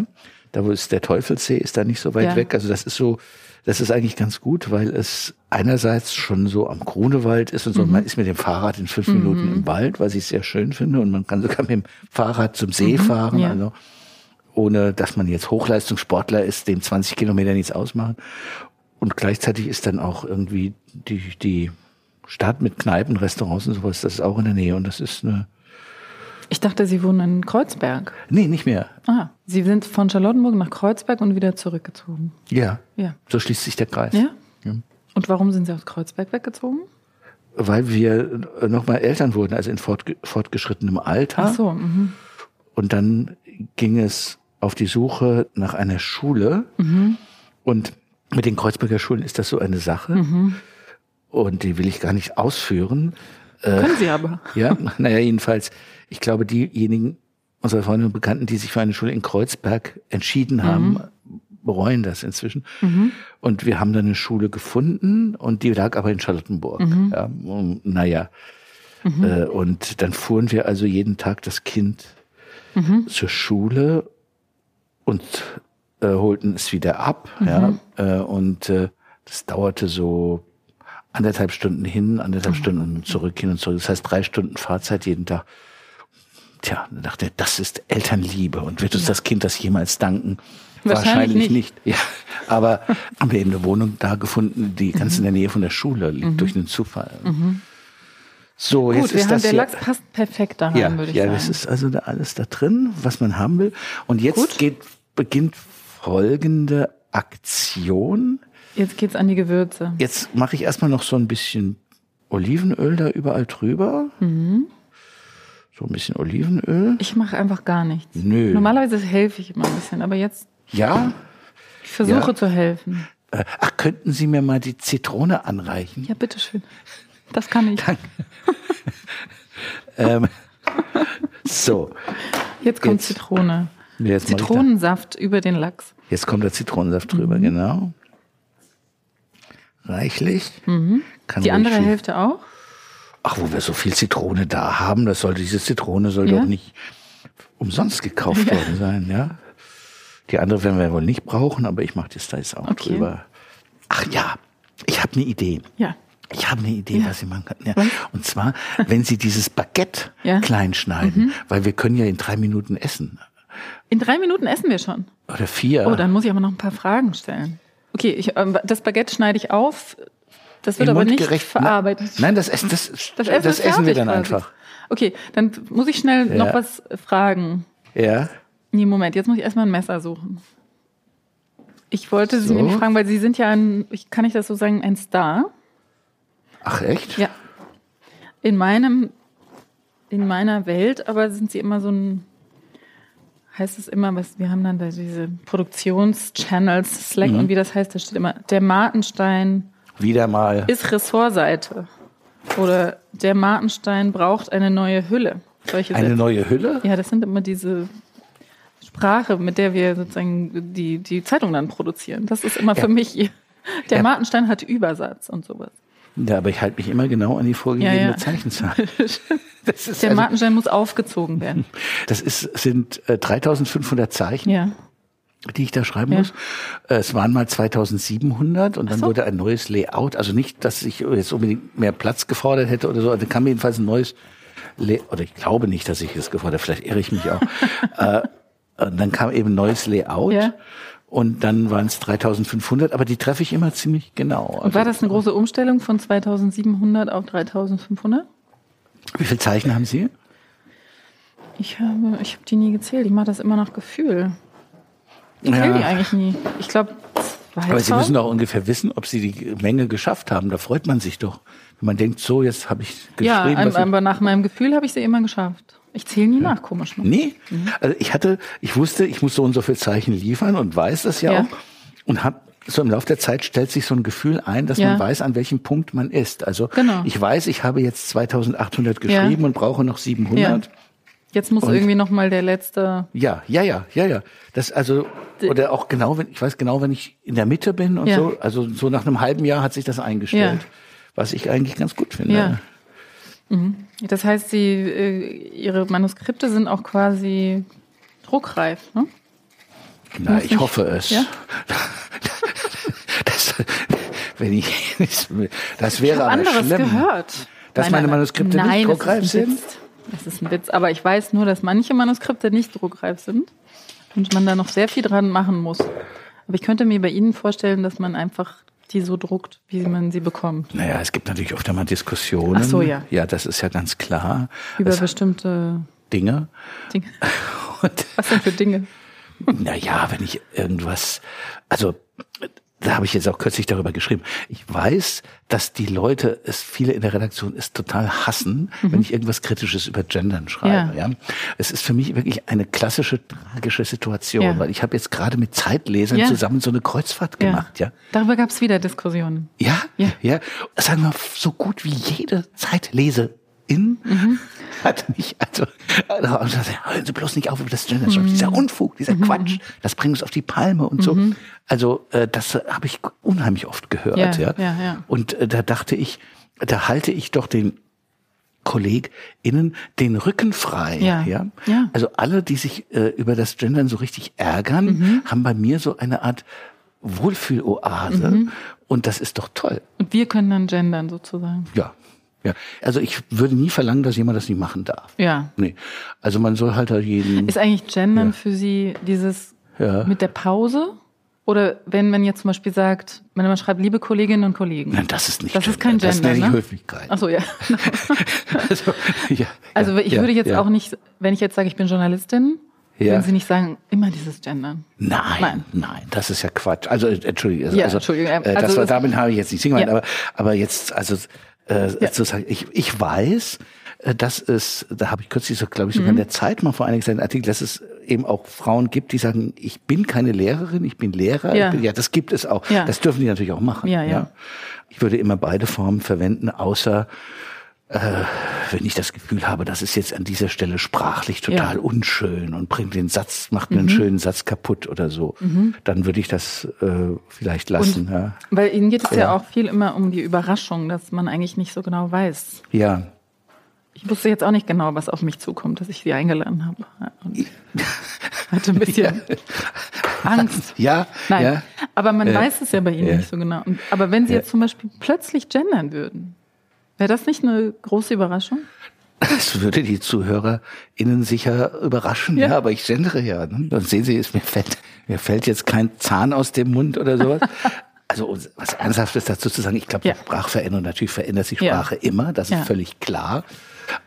Da wo ist der Teufelsee, ist da nicht so weit ja. weg. Also das ist so, das ist eigentlich ganz gut, weil es einerseits schon so am Grunewald ist und so. Mhm. Man ist mit dem Fahrrad in fünf Minuten mhm. im Wald, was ich sehr schön finde. Und man kann sogar mit dem Fahrrad zum See mhm. fahren, ja. also ohne dass man jetzt Hochleistungssportler ist, dem 20 Kilometer nichts ausmachen. Und gleichzeitig ist dann auch irgendwie die, die Stadt mit Kneipen, Restaurants und sowas, das ist auch in der Nähe und das ist eine. Ich dachte, Sie wohnen in Kreuzberg. Nee, nicht mehr. Ah, Sie sind von Charlottenburg nach Kreuzberg und wieder zurückgezogen. Ja. Ja. So schließt sich der Kreis. Ja. ja. Und warum sind Sie aus Kreuzberg weggezogen? Weil wir nochmal Eltern wurden, also in fortgeschrittenem Alter. Ach so. Mhm. Und dann ging es auf die Suche nach einer Schule. Mhm. Und mit den Kreuzberger Schulen ist das so eine Sache. Mhm und die will ich gar nicht ausführen. Äh, Können Sie aber. [LAUGHS] Ja, naja, jedenfalls, ich glaube, diejenigen unserer Freunde und Bekannten, die sich für eine Schule in Kreuzberg entschieden haben, mhm. bereuen das inzwischen. Und wir haben dann eine Schule gefunden und die lag aber in Charlottenburg. Ja, und, naja. Äh, und dann fuhren wir also jeden Tag das Kind zur Schule und äh, holten es wieder ab. Ja, äh, und äh, das dauerte so anderthalb Stunden hin, anderthalb Stunden zurück, hin und zurück. Das heißt drei Stunden Fahrzeit jeden Tag. Tja, da dachte er, das ist Elternliebe. Und wird uns das Kind das jemals danken? Wahrscheinlich nicht. Ja, aber [LAUGHS] haben wir eben eine Wohnung da gefunden, die ganz Mhm. in der Nähe von der Schule liegt, durch einen Zufall. So, jetzt Gut, wir ist haben, das der ja, Lachs passt perfekt da ja, würde ich ja, sagen. das ist also da alles da drin, was man haben will. Und jetzt Gut. geht, beginnt folgende Aktion. Jetzt geht's an die Gewürze. Jetzt mache ich erstmal noch so ein bisschen Olivenöl da überall drüber. Mhm. So ein bisschen Olivenöl. Ich mache einfach gar nichts. Nö. Normalerweise helfe ich immer ein bisschen, aber jetzt Ja. ich versuche Ja. zu helfen. Äh, Ach, könnten Sie mir mal die Zitrone anreichen? Ja, bitteschön. Das kann ich. Ähm, so. Jetzt kommt Jetzt- Zitrone. Jetzt, Zitronensaft über den Lachs. jetzt kommt der Zitronensaft Mhm. drüber, genau. Reichlich. Mhm. Die andere viel- Hälfte auch? Ach, wo wir so viel Zitrone da haben, das sollte diese Zitrone soll Ja? doch nicht umsonst gekauft worden sein, ja. Die andere werden wir wohl nicht brauchen, aber ich mache das da jetzt auch Okay. drüber. Ach ja, ich habe eine Idee. Ja. Ich habe eine Idee, was Sie machen können. Ja. Und zwar, wenn Sie dieses Baguette [LAUGHS] Ja. Mhm. klein schneiden, weil wir können ja in drei Minuten essen. In drei Minuten essen wir schon. Oder vier. Oh, dann muss ich aber noch ein paar Fragen stellen. Okay, ich, ähm, das Baguette schneide ich auf. Das wird aber nicht verarbeitet. Nein, das, essen- das, [LAUGHS] das, Essen ist essen wir dann quasi. einfach. Okay, dann muss ich schnell Ja. noch was fragen. Ja. Nee, Moment, jetzt muss ich erstmal ein Messer suchen. Ich wollte Sie So. nämlich fragen, weil Sie sind ja ein, ich, kann ich das so sagen, ein Star. Ach echt? Ja. In meinem, in meiner Welt, aber sind Sie immer so ein, heißt es immer, was, wir haben dann da diese Produktionschannels, Slack Mhm. und wie das heißt, da steht immer, der Martenstein Wieder mal. ist Ressortseite. Oder der Martenstein braucht eine neue Hülle. Solche Eine Sätze. neue Hülle? Ja, das sind immer diese Sprache, mit der wir sozusagen die, die Zeitung dann produzieren. Das ist immer Ja. für mich, der Ja. Martenstein hat Übersatz und sowas. Ja, aber ich halte mich immer genau an die vorgegebene Ja, ja. Zeichenzahl. [LAUGHS] Das ist, Der also, Martenstein muss aufgezogen werden. [LAUGHS] das ist, sind äh, 3500 Zeichen, Ja. die ich da schreiben Ja. muss. Äh, es waren mal 2700 und dann so. wurde ein neues Layout. Also nicht, dass ich jetzt unbedingt mehr Platz gefordert hätte oder so. Also kam jedenfalls ein neues Lay oder ich glaube nicht, dass ich es gefordert, vielleicht irre ich mich auch. [LAUGHS] äh, und dann kam eben ein neues Layout. Ja. Und dann waren es 3500, aber die treffe ich immer ziemlich genau. Und war das eine große Umstellung von 2700 auf 3500? Wie viele Zeichen haben Sie? Ich habe, ich habe die nie gezählt. Ich mache das immer nach Gefühl. Ich zähle die eigentlich nie. Ich glaube, zwei. Aber Sie müssen doch ungefähr wissen, ob Sie die Menge geschafft haben. Da freut man sich doch. Wenn man denkt, so, jetzt habe ich ja, geschrieben. ich- aber nach meinem Gefühl habe ich sie immer geschafft. Ich zähle nie nach, komisch. Ne? Nee, also ich hatte, ich wusste, ich muss so und so viel Zeichen liefern und weiß das ja, Ja. auch. Und habe so im Laufe der Zeit stellt sich so ein Gefühl ein, dass Ja. man weiß, an welchem Punkt man ist. Also Genau. ich weiß, ich habe jetzt 2800 geschrieben und brauche noch 700. Jetzt muss Und- irgendwie noch mal der letzte. Ja, ja, ja, ja, ja. Das also oder auch genau, wenn ich weiß genau, wenn ich in der Mitte bin und Ja. so. Also so nach einem halben Jahr hat sich das eingestellt, Ja. was ich eigentlich ganz gut finde. Ja. Mhm. Das heißt, sie, äh, ihre Manuskripte sind auch quasi druckreif. Ne? Na, ich nicht- hoffe es. Ja? [LAUGHS] das, wenn ich, das wäre Ich aber anderes schlimm. gehört. Dass meine Manuskripte nicht nein, druckreif ist ein sind? Das ist ein Witz. Aber ich weiß nur, dass manche Manuskripte nicht druckreif sind und man da noch sehr viel dran machen muss. Aber ich könnte mir bei Ihnen vorstellen, dass man einfach die so druckt, wie man sie bekommt. Naja, es gibt natürlich oft einmal Diskussionen. Ach so, ja. Ja, das ist ja ganz klar. Über Es- bestimmte Dinge. Dinge. [LAUGHS] Was denn für Dinge? Naja, wenn ich irgendwas, also da habe ich jetzt auch kürzlich darüber geschrieben. Ich weiß, dass die Leute, es viele in der Redaktion es total hassen, wenn ich irgendwas Kritisches über Gendern schreibe. Ja. Mhm. Ja. Es ist für mich wirklich eine klassische tragische Situation, Ja. weil ich habe jetzt gerade mit Zeitlesern Ja. zusammen so eine Kreuzfahrt gemacht, ja. Darüber gab es wieder Diskussionen. Ja, Ja. ja, Sagen wir so gut wie jede Zeitlese Kollegin mhm. hat mich, also, also hören Sie bloß nicht auf über das Gender, mhm. dieser Unfug, dieser mhm. Quatsch, das bringt uns auf die Palme und so. Mhm. Also äh, das habe ich unheimlich oft gehört. Ja, ja. ja, ja. Und äh, da dachte ich, da halte ich doch den KollegInnen den Rücken frei. Ja. ja? ja. Also alle, die sich äh, über das Gendern so richtig ärgern, mhm. haben bei mir so eine Art Wohlfühloase. Mhm. Und das ist doch toll. Und wir können dann gendern sozusagen. Ja. Ja, also ich würde nie verlangen, dass jemand das nicht machen darf. Ja. Nee. Also man soll halt, halt jeden. Ist eigentlich Gendern ja. für Sie dieses ja. mit der Pause? Oder wenn man jetzt zum Beispiel sagt, wenn man schreibt, liebe Kolleginnen und Kollegen. Nein, das ist nicht Das Gender. ist kein Gender. Das nenne ich ne? Höflichkeit. Ach so, ja. [LAUGHS] also, ja, also ich würde jetzt auch nicht, wenn ich jetzt sage, ich bin Journalistin, ja. Würden Sie nicht sagen, immer dieses Gendern? Nein, nein, nein, das ist ja Quatsch. Also, entschuldige, also, ja, Entschuldigung. Äh, das also war, damit habe ich jetzt nicht gemeint, ja. aber, aber jetzt, also, äh, ja. sozusagen, ich, ich weiß, äh, dass es, da habe ich kürzlich so, glaube ich, sogar mhm. in der Zeit mal vor einigen Zeit einen Artikel, dass es eben auch Frauen gibt, die sagen, ich bin keine Lehrerin, ich bin Lehrer. Ja, bin, ja das gibt es auch. Ja. Das dürfen die natürlich auch machen. Ja, ja. ja. Ich würde immer beide Formen verwenden, außer äh, wenn ich das Gefühl habe, das ist jetzt an dieser Stelle sprachlich total ja. unschön und bringt den Satz, macht einen mhm. schönen Satz kaputt oder so, mhm. dann würde ich das äh, vielleicht lassen. Und, ja. Weil Ihnen geht es ja. ja. auch viel immer um die Überraschung, dass man eigentlich nicht so genau weiß. Ja. Ich wusste jetzt auch nicht genau, was auf mich zukommt, dass ich Sie eingeladen habe. Und [LAUGHS] hatte ein bisschen Angst. Ja. Nein. Aber man weiß es ja bei Ihnen nicht so genau. Aber wenn Sie jetzt zum Beispiel plötzlich gendern würden, Wäre das nicht eine große Überraschung? Das würde die ZuhörerInnen sicher überraschen, ja, ja aber ich gendere ja. Ne? Dann sehen Sie, es, mir fällt, mir fällt jetzt kein Zahn aus dem Mund oder sowas. [LAUGHS] Also was Ernsthaftes dazu zu sagen, ich glaube, ja. Sprachveränderung, natürlich verändert sich Sprache ja. immer, das ist völlig klar.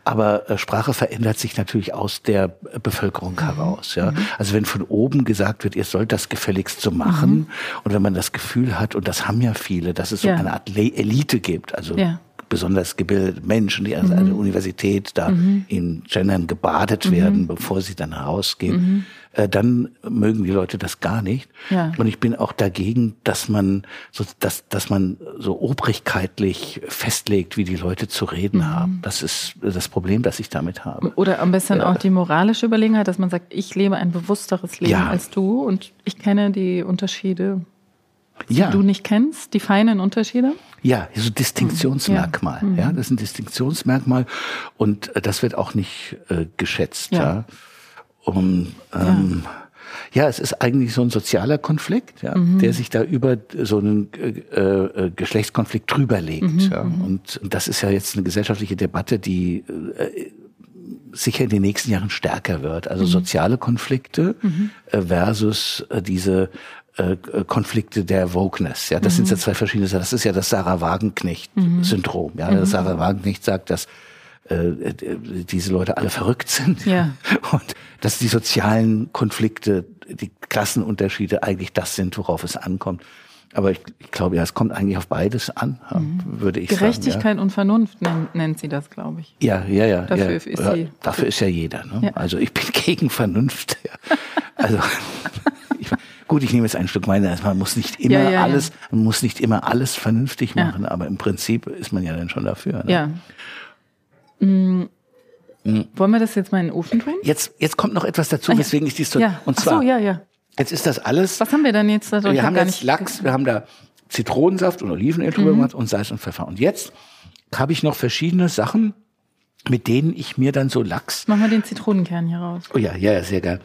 Aber äh, Sprache verändert sich natürlich aus der Bevölkerung mhm. heraus. Ja? Mhm. Also wenn von oben gesagt wird, ihr sollt das gefälligst so machen, mhm. und wenn man das Gefühl hat, und das haben ja viele, dass es so eine Art Elite gibt, also besonders gebildete Menschen, die an mhm. Universität da mhm. in Gendern gebadet mhm. werden, bevor sie dann rausgehen, mhm. äh, dann mögen die Leute das gar nicht. Ja. Und ich bin auch dagegen, dass man so, dass, dass man so obrigkeitlich festlegt, wie die Leute zu reden mhm. haben. Das ist das Problem, das ich damit habe. Oder am besten ja. auch die moralische Überlegenheit, dass man sagt, ich lebe ein bewussteres Leben ja. als du und ich kenne die Unterschiede die ja. du nicht kennst, die feinen Unterschiede? Ja, so Distinktionsmerkmal. Ja. ja, das ist ein Distinktionsmerkmal und äh, das wird auch nicht äh, geschätzt. Ja. ja. Um, ähm, ja. ja. es ist eigentlich so ein sozialer Konflikt, ja, mhm. der sich da über so einen äh, äh, Geschlechtskonflikt drüberlegt. Mhm, ja. Mhm. Und das ist ja jetzt eine gesellschaftliche Debatte, die äh, sicher in den nächsten Jahren stärker wird. Also mhm. soziale Konflikte mhm. äh, versus diese äh, Konflikte der Wokeness. Ja, das mhm. sind ja zwei verschiedene Sachen. Das ist ja das Sarah Wagenknecht-Syndrom. Ja, mhm. Sarah Wagenknecht sagt, dass äh, diese Leute alle verrückt sind ja. [LAUGHS] und dass die sozialen Konflikte, die Klassenunterschiede eigentlich das sind, worauf es ankommt. Aber ich, ich glaube, ja, es kommt eigentlich auf beides an, mhm. würde ich Gerechtigkeit sagen. Gerechtigkeit ja. und Vernunft nennt, nennt sie das, glaube ich. Ja, ja, ja. Dafür, ja. Ist, sie dafür ist ja jeder. Ne? Ja. Also ich bin gegen Vernunft. Ja. Also [LAUGHS] [LAUGHS] Gut, ich nehme jetzt ein Stück weiter. Man muss nicht immer ja, ja, alles, man muss nicht immer alles vernünftig machen, aber im Prinzip ist man ja dann schon dafür. Ne? Ja. Mhm. Mhm. Wollen wir das jetzt mal in den Ofen tun? Jetzt, jetzt kommt noch etwas dazu, ah, weswegen ich dies so. Ja. Und zwar. Ach so, ja, ja. Jetzt ist das alles. Was haben wir denn jetzt? Da wir haben jetzt Lachs, wir haben da Zitronensaft und Olivenöl drüber mhm. gemacht und Salz und Pfeffer. Und jetzt habe ich noch verschiedene Sachen, mit denen ich mir dann so Lachs. Machen wir den Zitronenkern hier raus. Oh ja, ja, sehr geil.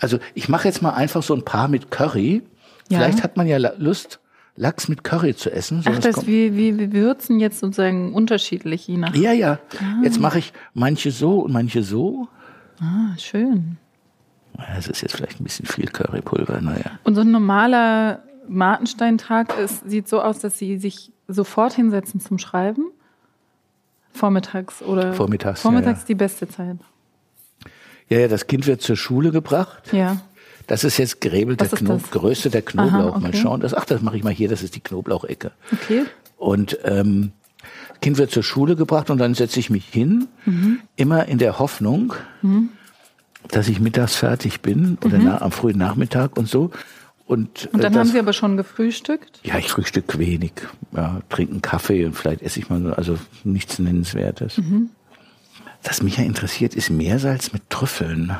Also ich mache jetzt mal einfach so ein paar mit Curry. Ja. Vielleicht hat man ja Lust, Lachs mit Curry zu essen. Ach, das wie, wie, wie würzen jetzt sozusagen unterschiedlich je nach. Ja, ja. Ah. Jetzt mache ich manche so und manche so. Ah, schön. Das ist jetzt vielleicht ein bisschen viel Currypulver, naja. Und so ein normaler Martensteintag ist, sieht so aus, dass Sie sich sofort hinsetzen zum Schreiben? Vormittags oder? Vormittags. Vormittags ja, ja. die beste Zeit. Ja, ja, das Kind wird zur Schule gebracht. Ja. Das ist jetzt gerebelter Knob, Größe der Knoblauch. Aha, okay. Mal schauen. Das, ach, das mache ich mal hier. Das ist die Knoblauchecke. Okay. Und ähm, Kind wird zur Schule gebracht und dann setze ich mich hin, mhm. immer in der Hoffnung, mhm. dass ich mittags fertig bin oder mhm. na, am frühen Nachmittag und so. Und, und dann äh, das, haben Sie aber schon gefrühstückt? Ja, ich frühstück wenig. Ja, trinken Kaffee und vielleicht esse ich mal, also nichts Nennenswertes. Mhm. Das mich ja interessiert, ist Meersalz mit Trüffeln.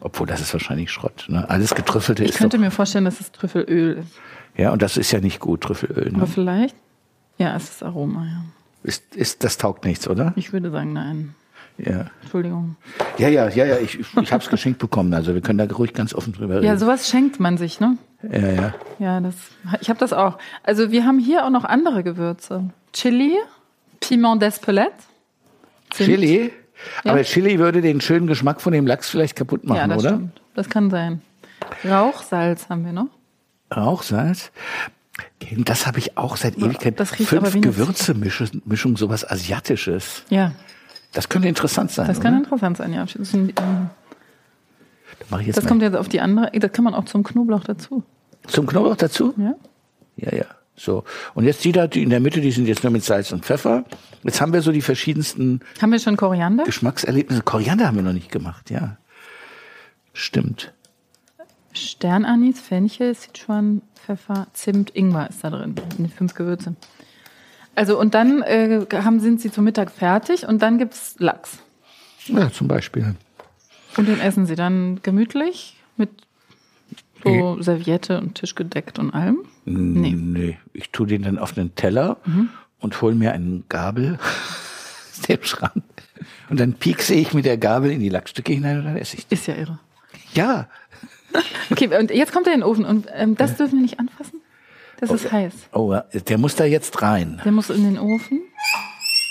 Obwohl, das ist wahrscheinlich Schrott. Ne? Alles Getrüffelte Ich ist könnte doch, mir vorstellen, dass es Trüffelöl ist. Ja, und das ist ja nicht gut, Trüffelöl. Aber Ne? vielleicht? Ja, es ist Aroma, ja. Ist, ist, das taugt nichts, oder? Ich würde sagen, nein. Ja. Entschuldigung. Ja, ja, ja, ja, ich, ich habe es geschenkt bekommen. Also wir können da ruhig ganz offen drüber reden. Ja, sowas schenkt man sich, ne? ja, ja. Ja, das, ich habe das auch. Also wir haben hier auch noch andere Gewürze. Chili, Piment d'Espelette. Chili. Ja. Aber Chili würde den schönen Geschmack von dem Lachs vielleicht kaputt machen, Ja, das oder? stimmt. Das kann sein. Rauchsalz haben wir noch. Rauchsalz. Das habe ich auch seit Ewigkeit. Das riecht Fünf Gewürzemischung, Mischung, sowas Asiatisches. Ja, Das könnte interessant sein. das kann oder? interessant sein, ja. Das, ein, ähm, das mal. kommt jetzt auf die andere. Das kann man auch zum Knoblauch dazu. Zum Knoblauch dazu? Ja? Ja, ja. So. Und jetzt die da, die in der Mitte, die sind jetzt nur mit Salz und Pfeffer. Jetzt haben wir so die verschiedensten Haben wir schon Koriander? Geschmackserlebnisse. Koriander haben wir noch nicht gemacht, ja. Stimmt. Sternanis, Fenchel, Sichuan, Pfeffer, Zimt, Ingwer ist da drin. In fünf Gewürze. Also und dann äh, haben, sind sie zum Mittag fertig und dann gibt's Lachs. Ja, zum Beispiel. Und den essen sie dann gemütlich mit so Serviette und Tisch gedeckt und allem. Nee. Nee. Ich tue den dann auf einen Teller und hol mir einen Gabel [LAUGHS] aus dem Schrank. Und dann piekse ich mit der Gabel in die Lachsstücke hinein und dann esse ich die. Ist ja irre. Ja. Okay, und jetzt kommt er in den Ofen und ähm, das dürfen wir nicht anfassen. Das ist heiß. Oh, der muss da jetzt rein. Der muss in den Ofen.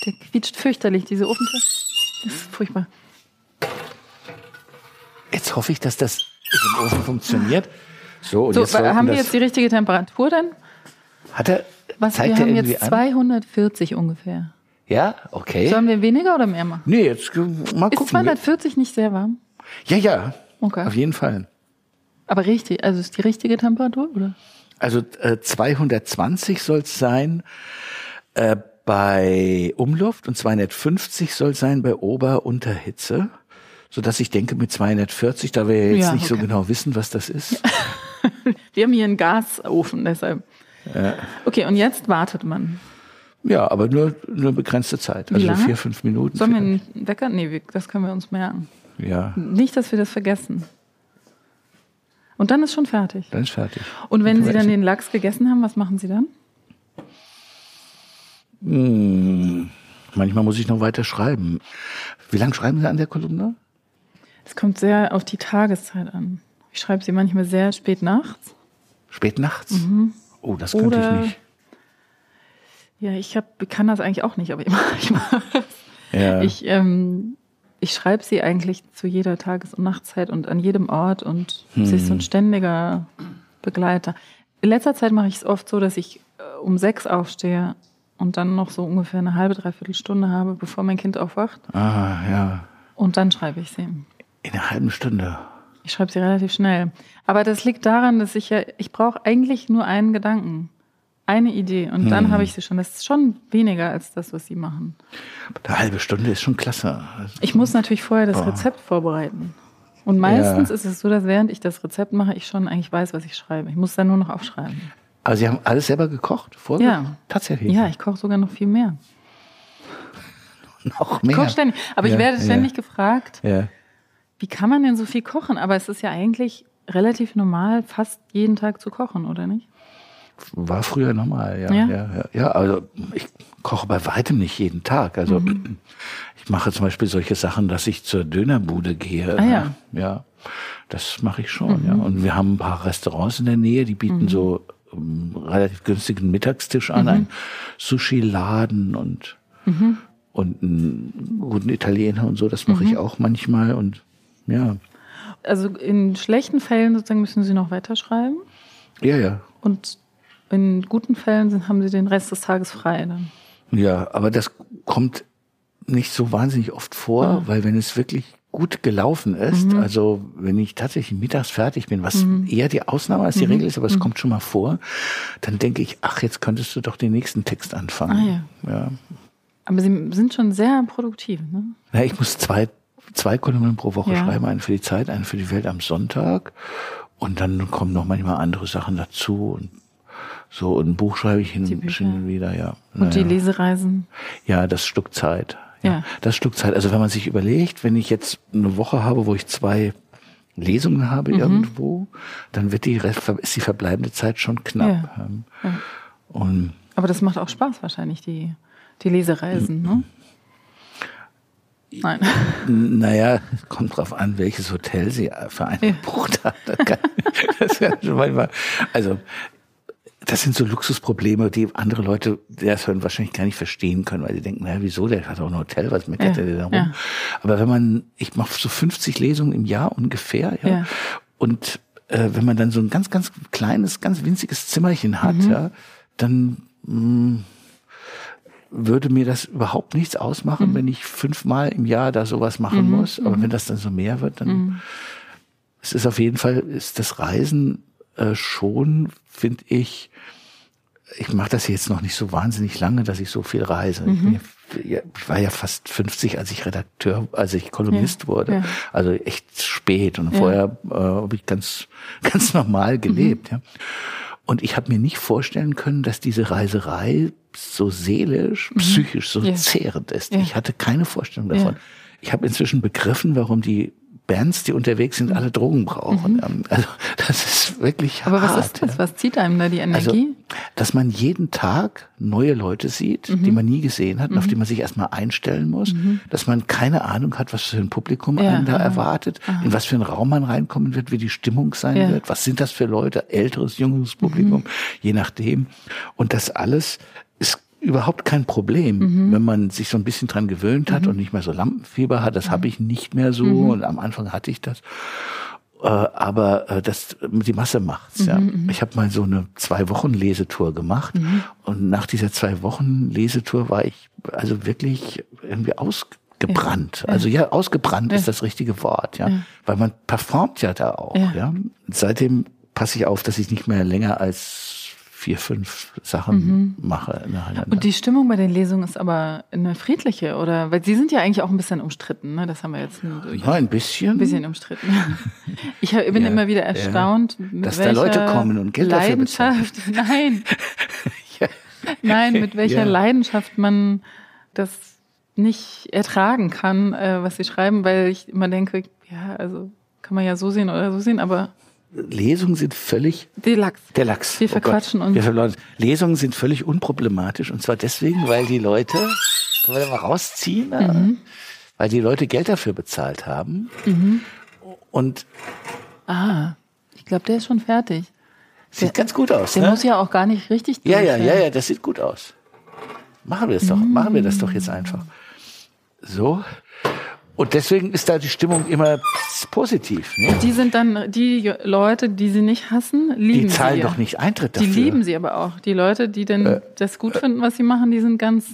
Der quietscht fürchterlich, diese Ofentür. Das ist furchtbar. Jetzt hoffe ich, dass das im Ofen funktioniert. So, und So, jetzt haben wir jetzt die richtige Temperatur denn? Hat er, Was, zeigt wir er haben irgendwie jetzt an? 240 ungefähr. Ja, okay. Sollen wir weniger oder mehr machen? Nee, jetzt mal Ist gucken. 240 nicht sehr warm? Ja, ja. Okay. Auf jeden Fall. Aber richtig, also ist die richtige Temperatur, oder? Also äh, 220 soll es sein äh, bei Umluft und 250 soll es sein bei Ober-Unterhitze. Sodass ich denke, mit 240, da wir ja jetzt Ja, nicht so okay. genau wissen, was das ist. [LAUGHS] Wir haben hier einen Gasofen, deshalb. Okay, und jetzt wartet man. Ja, aber nur nur begrenzte Zeit. Also vier, fünf Minuten. Sollen wir vielleicht. einen Wecker? Nee, wir, das können wir uns merken. Ja, Nicht, dass wir das vergessen. Und dann ist schon fertig. dann ist fertig. Und wenn Sie wir dann den Lachs gegessen haben, was machen Sie dann? Hm, manchmal muss ich noch weiter schreiben. Wie lange schreiben Sie an der Kolumne? Es kommt sehr auf die Tageszeit an. Ich schreibe sie manchmal sehr spät nachts. Spät nachts? Oh, das könnte Mhm. Oder- ich nicht. Ja, ich hab, kann das eigentlich auch nicht, aber ich [LAUGHS] mache ich mach es. Ja. Ich, ähm, ich schreibe sie eigentlich zu jeder Tages- und Nachtzeit und an jedem Ort und sie ist so ein ständiger Begleiter. In letzter Zeit mache ich es oft so, dass ich äh, um sechs aufstehe und dann noch so ungefähr eine halbe, dreiviertel Stunde habe, bevor mein Kind aufwacht. ah, ja. Und dann schreibe ich sie. In einer halben Stunde. Ich schreibe sie relativ schnell. Aber das liegt daran, dass ich ja, ich brauche eigentlich nur einen Gedanken, eine Idee und dann habe ich sie schon. Das ist schon weniger als das, was sie machen. Eine halbe Stunde ist schon klasse. Ich muss natürlich vorher das Rezept vorbereiten. Und meistens ist es so, dass während ich das Rezept mache, ich schon eigentlich weiß, was ich schreibe. Ich muss dann nur noch aufschreiben. Aber Sie haben alles selber gekocht? Vorher? Ja. Tatsächlich? Ja, ich koche sogar noch viel mehr. [LAUGHS] Noch Ich mehr? koche ständig. Aber Ja, ich werde ja. ständig gefragt, Ja. Wie kann man denn so viel kochen? Aber es ist ja eigentlich relativ normal, fast jeden Tag zu kochen, oder nicht? War früher normal, ja. Ja? Ja, ja, ja. also ich koche bei weitem nicht jeden Tag. Also Mhm. [CLEARS THROAT] ich mache zum Beispiel solche Sachen, dass ich zur Dönerbude gehe. Ah, ja. Mhm. Ja, das mache ich schon, ja. Und wir haben ein paar Restaurants in der Nähe, die bieten so ähm, relativ günstigen Mittagstisch Mhm. an, einen Sushi-Laden und, und einen guten Italiener und so. Das mache Mhm. ich auch manchmal und ja, Also in schlechten Fällen sozusagen müssen Sie noch weiterschreiben ja, ja. und in guten Fällen haben Sie den Rest des Tages frei dann. Ja, aber das kommt nicht so wahnsinnig oft vor, Ah. weil wenn es wirklich gut gelaufen ist, Mhm. also wenn ich tatsächlich mittags fertig bin, was eher die Ausnahme als die Mhm. Regel ist, aber es kommt schon mal vor, dann denke ich, ach, jetzt könntest du doch den nächsten Text anfangen. Ah, ja. Aber Sie sind schon sehr produktiv, ne? Na, ich muss zwei, zwei Kolumnen pro Woche Ja. schreiben, eine für die Zeit, eine für die Welt am Sonntag. Und dann kommen noch manchmal andere Sachen dazu. Und so ein Buch schreibe ich hin, und wieder, ja. Und die. Lesereisen. Ja, das Stück Zeit. Ja. Das schluckt Zeit. Also wenn man sich überlegt, wenn ich jetzt eine Woche habe, wo ich zwei Lesungen habe Mhm. irgendwo, dann wird die ist die verbleibende Zeit schon knapp. Ja. Ähm, Ja. Und Aber das macht auch Spaß wahrscheinlich, die, die Lesereisen, ne? Nein. Naja, kommt drauf an, welches Hotel sie für einen Ja. gebucht hat. Das kann, [LAUGHS] schon manchmal, also, das sind so Luxusprobleme, die andere Leute, die das hören, wahrscheinlich gar nicht verstehen können, weil sie denken, naja, wieso, der hat auch ein Hotel, was meckert Ja, der da rum? ja. Aber wenn man, ich mache so 50 Lesungen im Jahr ungefähr, ja, Ja. und äh, wenn man dann so ein ganz, ganz kleines, ganz winziges Zimmerchen hat, Mhm. ja, dann mh, würde mir das überhaupt nichts ausmachen, Mhm. wenn ich fünfmal im Jahr da sowas machen muss. Aber wenn das dann so mehr wird, dann Mhm. es ist auf jeden Fall ist das Reisen äh, schon, finde ich. Ich mache das jetzt noch nicht so wahnsinnig lange, dass ich so viel reise. Ich, bin ja, ich war ja fast 50, als ich Redakteur, als ich Kolumnist Ja, wurde. ja. Also echt spät. Und vorher äh, habe ich ganz, [LAUGHS] ganz normal gelebt. Ja. Und ich habe mir nicht vorstellen können, dass diese Reiserei so seelisch, psychisch so Ja. zehrend ist. Ja. Ich hatte keine Vorstellung Ja. davon. Ich habe inzwischen begriffen, warum die Bands, die unterwegs sind, alle Drogen brauchen. Ähm, Also das ist wirklich Mhm. Aber was hart. ist das? Was zieht einem da die Also, Energie? dass man jeden Tag neue Leute sieht, Mhm. die man nie gesehen hat und auf die man sich erstmal einstellen muss, dass man keine Ahnung hat, was für ein Publikum Ja, einen da aha. erwartet, in was für einen Raum man reinkommen wird, wie die Stimmung sein Ja. wird, was sind das für Leute, älteres, jüngeres Publikum, je nachdem. Und das alles ist überhaupt kein Problem, wenn man sich so ein bisschen dran gewöhnt hat und nicht mehr so Lampenfieber hat. Das habe ich nicht mehr so und am Anfang hatte ich das. Äh, aber äh, das die Masse macht's. Ja. Ich habe mal so eine zwei Wochen Lesetour gemacht und nach dieser zwei Wochen Lesetour war ich also wirklich irgendwie ausgebrannt. Also ja, ausgebrannt ist das richtige Wort, ja, weil man performt ja da auch. Ja. Ja. Seitdem passe ich auf, dass ich nicht mehr länger als vier, fünf Sachen mache nacheinander. Und die Stimmung bei den Lesungen ist aber eine friedliche, oder? Weil Sie sind ja eigentlich auch ein bisschen umstritten, ne? Das haben wir jetzt nur durch. ja, ein bisschen. Ein bisschen umstritten. [LAUGHS] Ich bin Ja, immer wieder ja. erstaunt, mit Dass da welcher Leute kommen und Geld dafür Leidenschaft, [LAUGHS] nein, [LAUGHS] Ja. nein, mit welcher Ja. Leidenschaft man das nicht ertragen kann, äh, was sie schreiben, weil ich immer denke, ja, also kann man ja so sehen oder so sehen, aber Lesungen sind völlig die Lachs. Der Lachs. Wir verquatschen Gott. uns. Wir verleugnen. Lesungen sind völlig unproblematisch. Und zwar deswegen, weil die Leute, können wir da mal rausziehen, Mhm. weil die Leute Geld dafür bezahlt haben. Mhm. Und Ah, ich glaube, der ist schon fertig. sieht Der- ganz gut aus. Der ne? muss ja auch gar nicht richtig ja, ja, ja, ja, das sieht gut aus. Machen wir das doch. Machen wir das doch jetzt einfach. So. Und deswegen ist da die Stimmung immer positiv. Ne? Die sind dann die Leute, die sie nicht hassen, lieben Die zahlen sie. doch nicht Eintritt Die dafür. lieben sie aber auch. Die Leute, die denn Äh. das gut finden, was sie machen, die sind ganz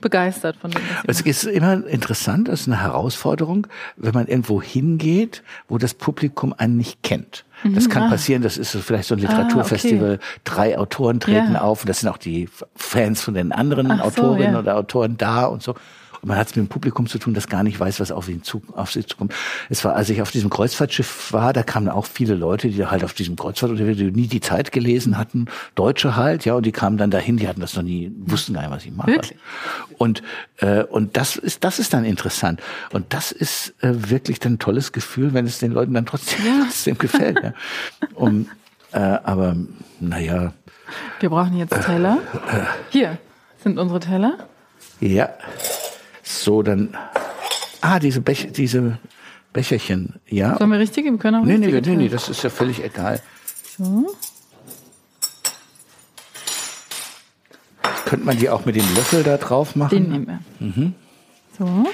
begeistert von dem, sie Es ist immer interessant, es ist eine Herausforderung, wenn man irgendwo hingeht, wo das Publikum einen nicht kennt. Das kann passieren, das ist so vielleicht so ein Literaturfestival, drei Autoren treten Ah. Ja. auf und das sind auch die Fans von den anderen Ach so, Autorinnen ja. oder Autoren da und so. Und man hat es mit dem Publikum zu tun, das gar nicht weiß, was auf, ihn zu, auf sie zukommt. Es war, als ich auf diesem Kreuzfahrtschiff war, da kamen auch viele Leute, die halt auf diesem Kreuzfahrt unterwegs die nie die Zeit gelesen hatten, Deutsche halt, ja, und die kamen dann dahin, die hatten das noch nie, wussten gar nicht, was ich mache. Wirklich? Und, äh, und das ist, das ist dann interessant. Und das ist äh, wirklich dann ein tolles Gefühl, wenn es den Leuten dann trotzdem, [LAUGHS] trotzdem gefällt. Ja. Um, äh, aber naja, Wir brauchen jetzt Teller. Hier sind unsere Teller. ja. So, dann. Ah, diese, Bech diese Becherchen, ja. Sollen wir richtig? Wir können auch Nee, nee, nee, nee, Teller. das ist ja völlig egal. So. Könnte man die auch mit dem Löffel da drauf machen? Den nehmen wir. Mhm. So.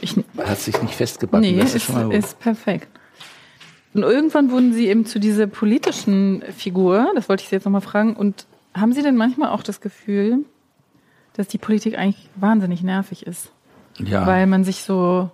Ich, Hat sich nicht festgebacken. nee, das ist ist, schon mal gut. ist perfekt. Und irgendwann wurden Sie eben zu dieser politischen Figur, das wollte ich Sie jetzt nochmal fragen, und haben Sie denn manchmal auch das Gefühl, dass die Politik eigentlich wahnsinnig nervig ist? ja. Weil man sich so,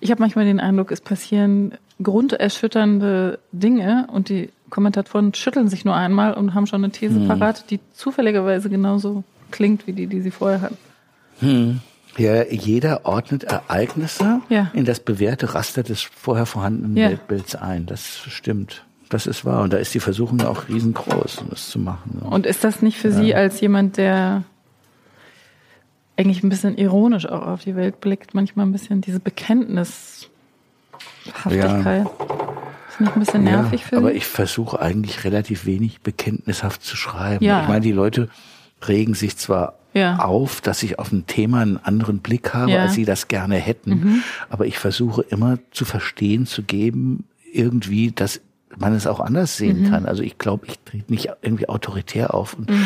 ich habe manchmal den Eindruck, es passieren grunderschütternde Dinge und die Kommentatoren schütteln sich nur einmal und haben schon eine These Hm. parat, die zufälligerweise genauso klingt wie die, die sie vorher hatten. Ja, jeder ordnet Ereignisse Ja. in das bewährte Raster des vorher vorhandenen Ja. Weltbilds ein. Das stimmt. Das ist wahr. Und da ist die Versuchung auch riesengroß, um das zu machen. Und ist das nicht für Sie als jemand, der eigentlich ein bisschen ironisch auch auf die Welt blickt, manchmal ein bisschen diese Bekenntnishaftigkeit. Ja. Ist nicht ein bisschen nervig ja, für Aber ich versuche eigentlich relativ wenig bekenntnishaft zu schreiben. Ja. Ich meine, die Leute regen sich zwar ja. auf, dass ich auf ein Thema einen anderen Blick habe, ja. als sie das gerne hätten. Mhm. Aber ich versuche immer zu verstehen, zu geben, irgendwie, dass man es auch anders sehen mhm. kann. Also ich glaube, ich trete nicht irgendwie autoritär auf. Und mhm.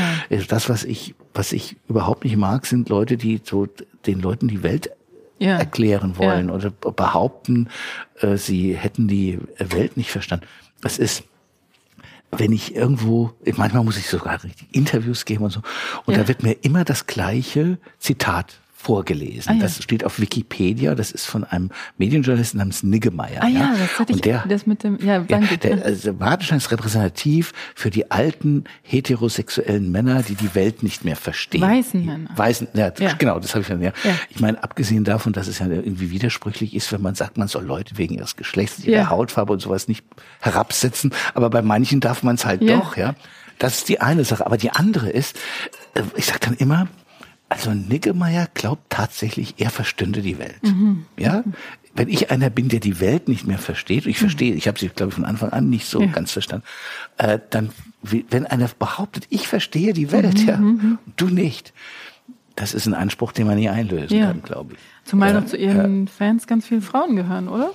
Das, was ich, was ich überhaupt nicht mag, sind Leute, die so den Leuten die Welt ja. erklären wollen ja. oder behaupten, äh, sie hätten die Welt nicht verstanden. Es ist wenn ich irgendwo, manchmal muss ich sogar richtig Interviews geben und so, und ja. da wird mir immer das gleiche Zitat vorgelesen. Ah, ja. Das steht auf Wikipedia. Das ist von einem Medienjournalisten namens Niggemeier. Ah ja, ja. das hatte ich. Der, das mit dem, ja, danke. Ja, der also Wartenstein ist repräsentativ für die alten heterosexuellen Männer, die die Welt nicht mehr verstehen. Weißen Männer. Weißen, ja, ja. genau, das habe ich dann, ja. ja. Ich meine, abgesehen davon, dass es ja irgendwie widersprüchlich ist, wenn man sagt, man soll Leute wegen ihres Geschlechts, ihrer. Hautfarbe und sowas nicht herabsetzen, aber bei manchen darf man es halt doch, ja. Das ist die eine Sache. Aber die andere ist, äh, ich sage dann immer, also Niggemeier glaubt tatsächlich, er verstünde die Welt. Mhm. Ja, wenn ich einer bin, der die Welt nicht mehr versteht, ich verstehe, ich habe sie, glaube ich, von Anfang an nicht so ja. ganz verstanden, äh, dann, wenn einer behauptet, ich verstehe die Welt, mhm. ja, mhm. du nicht, das ist ein Anspruch, den man nie einlösen ja. kann, glaube ich. Zumal noch zu Ihren Fans ganz viele Frauen gehören, oder?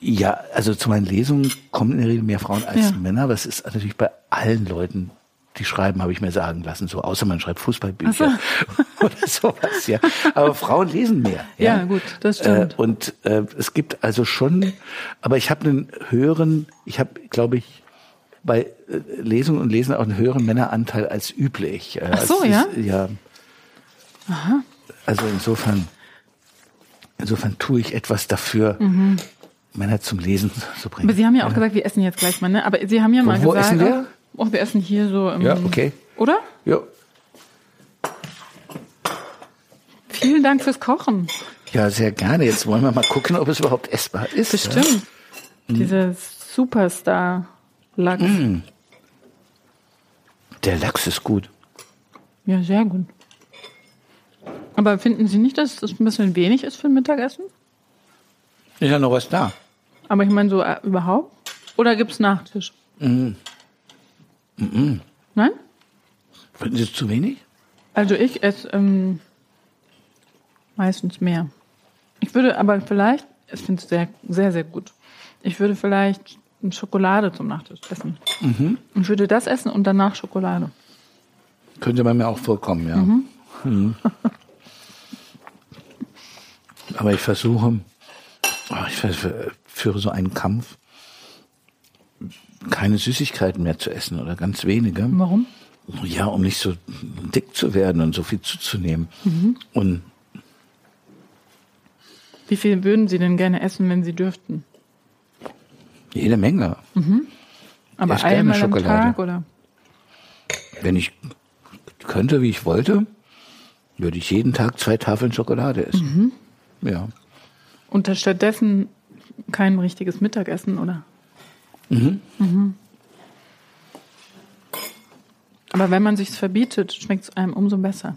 Ja, also zu meinen Lesungen kommen in der Regel mehr Frauen als ja. Männer, aber es ist natürlich bei allen Leuten die schreiben, habe ich mir sagen lassen, so außer man schreibt Fußballbücher so. [LAUGHS] oder sowas, ja. Aber Frauen lesen mehr. Ja, ja gut, das stimmt. Äh, und äh, es gibt also schon, aber ich habe einen höheren, ich habe, glaube ich, bei äh, Lesungen und Lesen auch einen höheren Männeranteil als üblich. Äh, Ach so, ja? Ist, ja. Aha. Also insofern, insofern tue ich etwas dafür. Mhm. Männer zum Lesen zu bringen. Aber Sie haben ja auch ja. gesagt, wir essen jetzt gleich mal, ne? Aber Sie haben ja mal wo, gesagt. Wo essen wir? Oh, wir essen hier so im, Ja, okay. Oder? Ja. Vielen Dank fürs Kochen. Ja, sehr gerne. Jetzt wollen wir mal gucken, ob es überhaupt essbar ist. Bestimmt. Ja? Dieser Superstar-Lachs. Mm. Der Lachs ist gut. Ja, sehr gut. Aber finden Sie nicht, dass das ein bisschen wenig ist für ein Mittagessen? Ist ja noch was da. Aber ich meine so äh, überhaupt? Oder gibt es Nachtisch? Mm. Mm Nein? Finden Sie es zu wenig? Also ich esse ähm, meistens mehr. Ich würde aber vielleicht, ich finde es sehr, sehr, sehr gut. Ich würde vielleicht eine Schokolade zum Nachtisch essen. Mhm. Ich würde das essen und danach Schokolade. Könnte bei mir auch vorkommen, ja. Mhm. Mhm. [LAUGHS] aber ich versuche, oh, ich führe so einen Kampf keine Süßigkeiten mehr zu essen oder ganz wenige. Warum? Ja, um nicht so dick zu werden und so viel zuzunehmen. Mhm. Und wie viel würden Sie denn gerne essen, wenn Sie dürften? Jede Menge. Mhm. Aber einmal am Tag oder? Wenn ich könnte, wie ich wollte, würde ich jeden Tag zwei Tafeln Schokolade essen. Mhm. Ja. Und stattdessen kein richtiges Mittagessen, oder? Mhm. Mhm. Aber wenn man sich's verbietet, schmeckt es einem umso besser.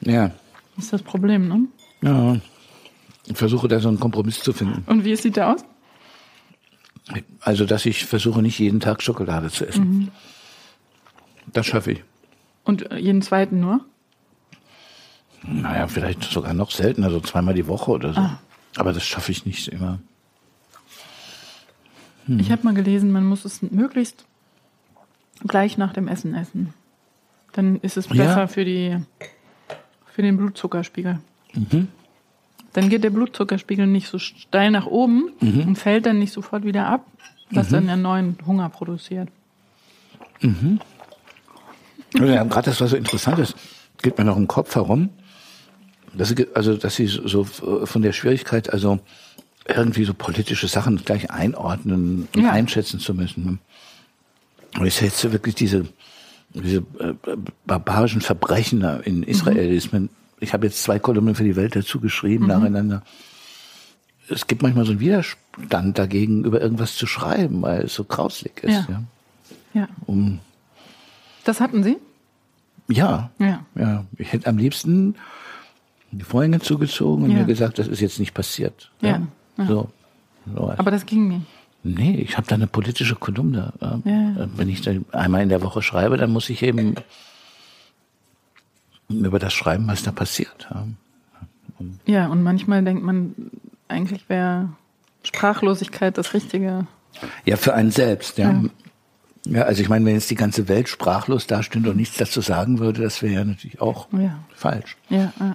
Ja. Das ist das Problem, ne? Ja. Ich versuche da so einen Kompromiss zu finden. Und wie sieht der aus? Also, dass ich versuche, nicht jeden Tag Schokolade zu essen. Mhm. Das schaffe ich. Und jeden zweiten nur? Naja, vielleicht sogar noch seltener, so zweimal die Woche oder so. Ah. Aber das schaffe ich nicht immer. Hm. Ich habe mal gelesen, man muss es möglichst gleich nach dem Essen essen. Dann ist es besser ja. für, die, für den Blutzuckerspiegel. Mhm. Dann geht der Blutzuckerspiegel nicht so steil nach oben mhm. und fällt dann nicht sofort wieder ab, was mhm. dann einen neuen Hunger produziert. Mhm. Ja, gerade das, was so interessant ist, geht mir noch im Kopf herum. Dass sie, also, dass sie so von der Schwierigkeit, also irgendwie so politische Sachen gleich einordnen und ja. einschätzen zu müssen. Und ich setze wirklich diese, diese äh, barbarischen Verbrechen in Israel. Mhm. Ich habe jetzt zwei Kolumnen für die Welt dazu geschrieben, mhm. nacheinander. Es gibt manchmal so einen Widerstand dagegen, über irgendwas zu schreiben, weil es so grauslig ist. Ja. ja. ja. Um, das hatten Sie? Ja, Ja. ja. Ich hätte am liebsten die Vorhänge zugezogen und Ja. mir gesagt, das ist jetzt nicht passiert. Ja, ja. So. so. Aber das ging nicht. nee, ich habe da eine politische Kolumne. Ja. Ja. Wenn ich dann einmal in der Woche schreibe, dann muss ich eben über das schreiben, was da passiert. Ja. Ja, und manchmal denkt man, eigentlich wäre Sprachlosigkeit das Richtige. Ja, für einen selbst, ja. Ja. ja. also ich meine, wenn jetzt die ganze Welt sprachlos dastünde und nichts dazu sagen würde, das wäre ja natürlich auch Ja. falsch. Ja, ja.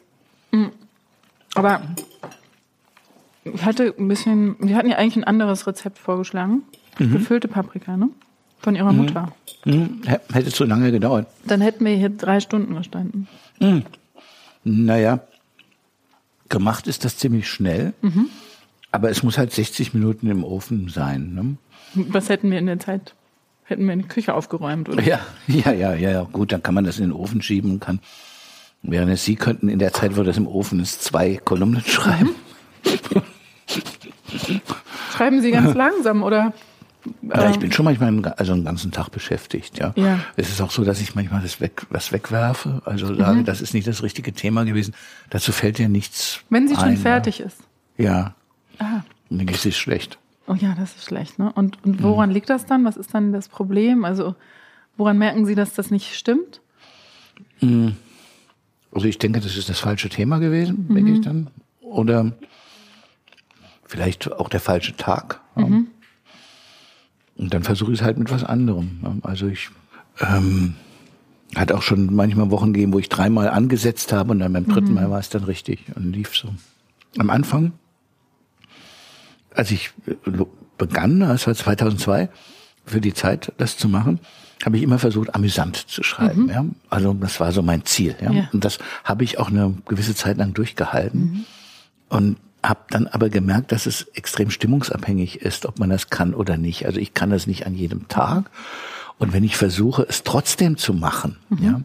Aber ich hatte ein bisschen, wir hatten ja eigentlich ein anderes Rezept vorgeschlagen. Gefüllte Paprika, ne? Von ihrer Mutter. Hm, hä- hätte zu lange gedauert. Dann hätten wir hier drei Stunden gestanden. Naja, gemacht ist das ziemlich schnell, Mhm. aber es muss halt 60 Minuten im Ofen sein. Ne? Was hätten wir in der Zeit? Hätten wir in die Küche aufgeräumt, oder? Ja, [LAUGHS] ja, ja, ja, ja. Gut, dann kann man das in den Ofen schieben und kann, während Sie könnten in der Zeit, wo das im Ofen ist, zwei Kolumnen schreiben. Schreiben Sie ganz langsam, oder? Ja, ich bin schon manchmal also einen ganzen Tag beschäftigt, ja. Ja. Es ist auch so, dass ich manchmal das weg, was wegwerfe, also sage, Mhm. das ist nicht das richtige Thema gewesen. Dazu fällt ja nichts Wenn sie schon ein, fertig ist. Ja. Ah. ja. Und dann ist es schlecht. Oh ja, das ist schlecht, ne? Und, und woran liegt das dann? Was ist dann das Problem? Also, woran merken Sie, dass das nicht stimmt? Also ich denke, das ist das falsche Thema gewesen, Mhm. denke ich dann. Oder vielleicht auch der falsche Tag. Mhm. Und dann versuche ich es halt mit was anderem. Also ich ähm, hat auch schon manchmal Wochen gegeben, wo ich dreimal angesetzt habe und dann beim Mhm. dritten Mal war es dann richtig und lief so. Am Anfang, als ich äh, begann, das war 2002, für die Zeit das zu machen, habe ich immer versucht, amüsant zu schreiben. Ja? Also das war so mein Ziel. Ja? Mhm. Ja. Und das habe ich auch eine gewisse Zeit lang durchgehalten. Und habe dann aber gemerkt, dass es extrem stimmungsabhängig ist, ob man das kann oder nicht. Also ich kann das nicht an jedem Tag. Und wenn ich versuche, es trotzdem zu machen, ja,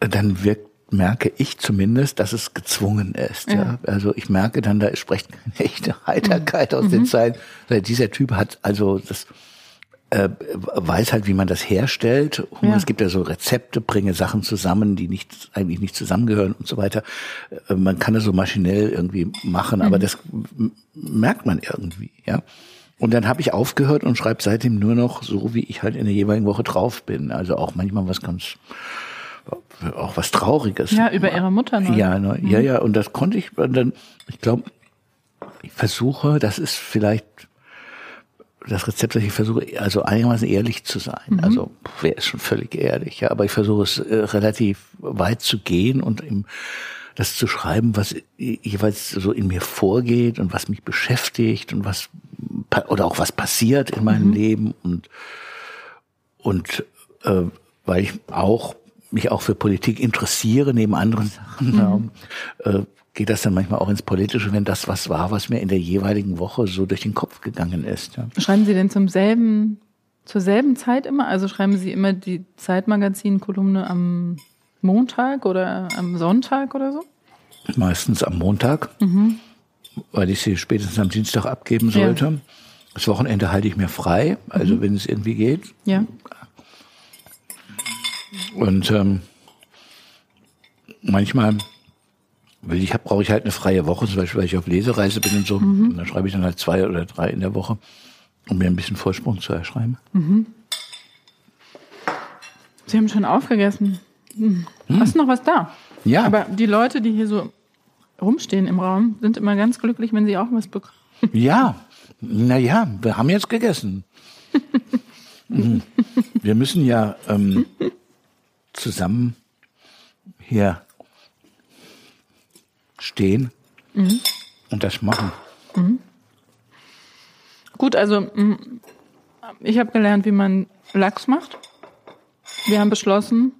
dann wirkt, merke ich zumindest, dass es gezwungen ist. Ja. Also ich merke dann, da spricht [LAUGHS] eine echte Heiterkeit aus den Zeilen. Dieser Typ hat also das äh, weiß halt, wie man das herstellt. Und Ja. Es gibt ja so Rezepte, bringe Sachen zusammen, die nicht eigentlich nicht zusammengehören und so weiter. Äh, Man kann das so maschinell irgendwie machen, aber das merkt man irgendwie, ja. Und dann habe ich aufgehört und schreibe seitdem nur noch so, wie ich halt in der jeweiligen Woche drauf bin. Also auch manchmal was ganz, auch was Trauriges. Ja, über Ihre Mutter noch. Ja, ne, ja, ja, und das konnte ich dann, ich glaube, ich versuche, das ist vielleicht das Rezept, das ich versuche, also einigermaßen ehrlich zu sein. Also, wer ist schon völlig ehrlich, ja, aber ich versuche es äh, relativ weit zu gehen und im, das zu schreiben, was jeweils so in mir vorgeht und was mich beschäftigt und was oder auch was passiert in meinem Leben und und äh, weil ich auch mich auch für Politik interessiere neben anderen Sachen, äh, geht das dann manchmal auch ins Politische, wenn das was war, was mir in der jeweiligen Woche so durch den Kopf gegangen ist. Ja. Schreiben Sie denn zum selben, zur selben Zeit immer? Also schreiben Sie immer die Zeitmagazin-Kolumne am Montag oder am Sonntag oder so? Meistens am Montag, weil ich sie spätestens am Dienstag abgeben Ja. sollte. Das Wochenende halte ich mir frei, also wenn es irgendwie geht. Ja. Und ähm, manchmal will ich, brauche ich halt eine freie Woche, zum Beispiel, weil ich auf Lesereise bin und so. Und dann schreibe ich dann halt zwei oder drei in der Woche, um mir ein bisschen Vorsprung zu erschreiben. Sie haben schon aufgegessen. Hm. Hast noch was da? Ja. Aber die Leute, die hier so rumstehen im Raum, sind immer ganz glücklich, wenn sie auch was bekommen. [LAUGHS] Ja, na ja, wir haben jetzt gegessen. [LAUGHS] Mhm. wir müssen ja ähm, zusammen hier stehen und das machen. Gut, also mm, Ich habe gelernt, wie man Lachs macht. Wir haben beschlossen,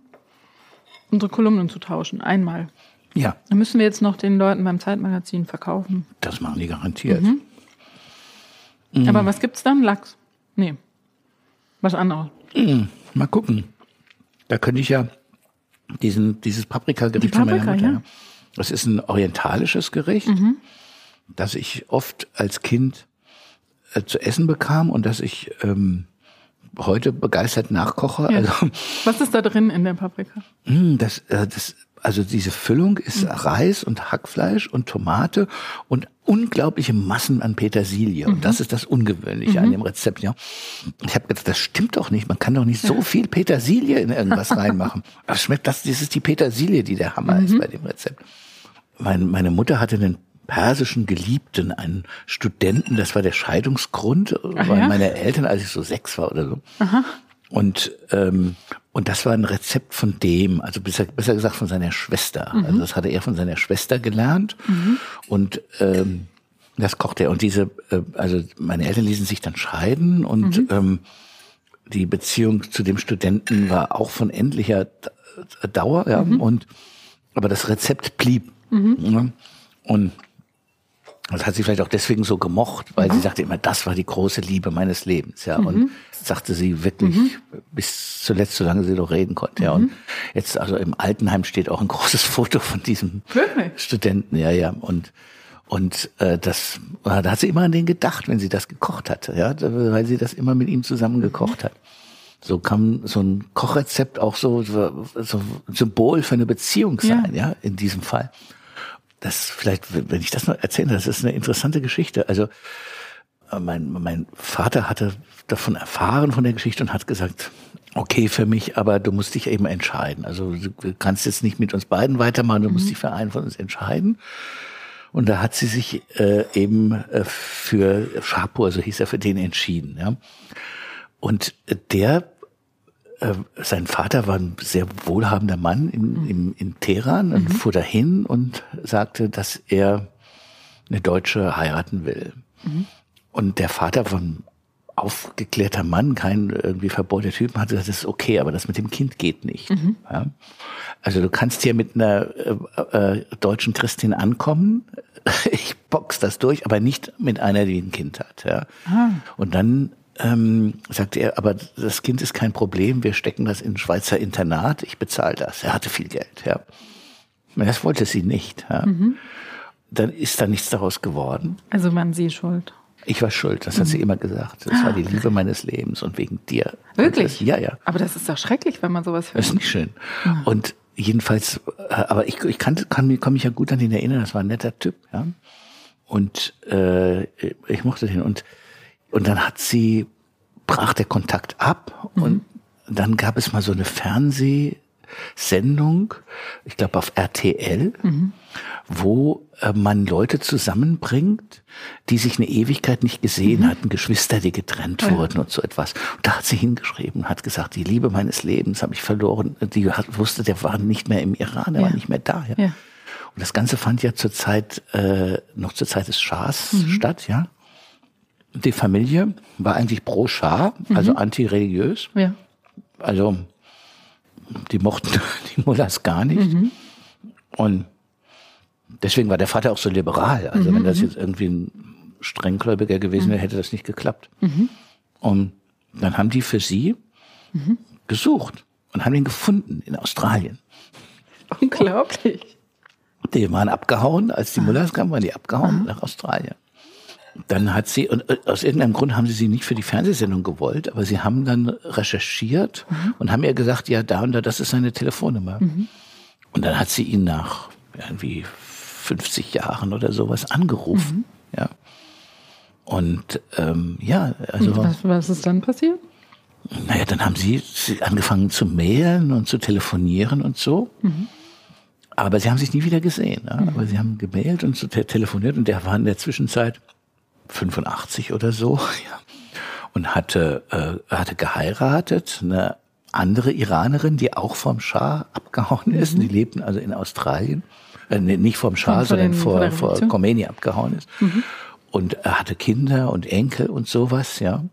unsere Kolumnen zu tauschen. Einmal. Ja, Dann müssen wir jetzt noch den Leuten beim Zeitmagazin verkaufen. das machen die garantiert. Aber was gibt's dann? Lachs? Nee. Was anderes. Mal gucken. Da könnte ich ja diesen, dieses Paprikagericht Die von meiner Paprika, Mutter. ja. Das ist ein orientalisches Gericht, das ich oft als Kind äh, zu essen bekam und das ich ähm, heute begeistert nachkoche. Ja. Also Was ist da drin in der Paprika? Mm, Das, äh, das, also diese Füllung ist Reis und Hackfleisch und Tomate und unglaubliche Massen an Petersilie. Und das ist das Ungewöhnliche an dem Rezept. Ja. Ich habe gedacht, das stimmt doch nicht. Man kann doch nicht so viel Petersilie in irgendwas reinmachen. [LAUGHS] Aber schmeckt das, das ist die Petersilie, die der Hammer ist bei dem Rezept. Mein, meine Mutter hatte einen persischen Geliebten, einen Studenten, das war der Scheidungsgrund, weil ja? meine Eltern, als ich so sechs war oder so. Und, ähm, und das war ein Rezept von dem, also besser, besser gesagt von seiner Schwester. Also das hatte er von seiner Schwester gelernt. Und ähm, das kochte er. Und diese, äh, also meine Eltern ließen sich dann scheiden und ähm, die Beziehung zu dem Studenten war auch von endlicher Dauer, ja. Und aber das Rezept blieb. Ja. Und das hat sie vielleicht auch deswegen so gemocht, weil sie sagte immer, das war die große Liebe meines Lebens, ja. Und das sagte sie wirklich bis zuletzt, solange sie noch reden konnte, ja. Und jetzt, also im Altenheim steht auch ein großes [LAUGHS] Foto von diesem Wirklich? Studenten, ja, ja. Und und äh, das, äh, da hat sie immer an den gedacht, wenn sie das gekocht hatte, ja, weil sie das immer mit ihm zusammen gekocht hat. So kann so ein Kochrezept auch so, so, so Symbol für eine Beziehung sein, ja, in diesem Fall. Das vielleicht, wenn ich das noch erzähle, das ist eine interessante Geschichte. Also äh, mein, mein Vater hatte davon erfahren von der Geschichte und hat gesagt, okay für mich, aber du musst dich eben entscheiden. Also du kannst jetzt nicht mit uns beiden weitermachen, du musst dich für einen von uns entscheiden. Und da hat sie sich äh, eben äh, für Schapur, so hieß er, für den entschieden. Ja. Und der, sein Vater war ein sehr wohlhabender Mann in, in, in Teheran und fuhr dahin und sagte, dass er eine Deutsche heiraten will. Und der Vater war ein aufgeklärter Mann, kein irgendwie verbeuter Typ, hat gesagt, das ist okay, aber das mit dem Kind geht nicht. Ja? Also du kannst hier mit einer äh, äh, deutschen Christin ankommen, [LAUGHS] ich box das durch, aber nicht mit einer, die ein Kind hat. Ja? Und dann ähm, sagte er, aber das Kind ist kein Problem, wir stecken das in ein Schweizer Internat, ich bezahle das. Er hatte viel Geld. Ja? Das wollte sie nicht. Ja? Dann ist da nichts daraus geworden. Also waren Sie schuld. Ich war schuld, das hat sie immer gesagt. Das war die Liebe meines Lebens und wegen dir. Wirklich? Das, ja, ja. Aber das ist doch schrecklich, wenn man sowas Das hört. ist nicht schön. Und jedenfalls, äh, aber ich, ich kann, kann, mich- kann mich ja gut an ihn erinnern, das war ein netter Typ, ja. Und äh, ich mochte den. Und, und dann hat sie, brach der Kontakt ab und dann gab es mal so eine Fernsehsendung, ich glaube auf RTL, wo äh, man Leute zusammenbringt, die sich eine Ewigkeit nicht gesehen hatten, Geschwister, die getrennt wurden und so etwas. Und da hat sie hingeschrieben, hat gesagt, die Liebe meines Lebens habe ich verloren. Die hat, wusste, der war nicht mehr im Iran, der Ja. war nicht mehr da. Ja. Ja. Und das Ganze fand ja zur Zeit, äh, noch zur Zeit des Schahs Mhm. statt, ja. Die Familie war eigentlich pro Schah, also Mhm. antireligiös. Ja. Also die mochten [LAUGHS] die Mullahs gar nicht. Mhm. Und deswegen war der Vater auch so liberal. Also wenn Mhm, das jetzt irgendwie ein Strenggläubiger gewesen wäre, hätte das nicht geklappt. Mhm. Und dann haben die für sie gesucht und haben ihn gefunden in Australien. Unglaublich. Die waren abgehauen, als die Mullahs kamen, waren die abgehauen nach Australien. Dann hat sie, und äh, aus irgendeinem Grund haben sie sie nicht für die Fernsehsendung gewollt, aber sie haben dann recherchiert und haben ihr gesagt, ja, da und da, das ist seine Telefonnummer. Und dann hat sie ihn nach irgendwie 50 Jahren oder sowas angerufen. Ja. Und ähm, ja, also. Was, was ist dann passiert? Naja, dann haben sie, angefangen zu mailen und zu telefonieren und so. Aber sie haben sich nie wieder gesehen. Ja? Aber sie haben gemailt und so te telefoniert und der war in der Zwischenzeit 85 oder so. [LAUGHS] Ja. Und hatte, äh, hatte geheiratet, eine andere Iranerin, die auch vom Schah abgehauen ist. Die lebten also in Australien. Äh, nicht vom Schah, Vor sondern den- vor vor? Khomeini abgehauen ist. Und er hatte Kinder und Enkel und sowas, ja.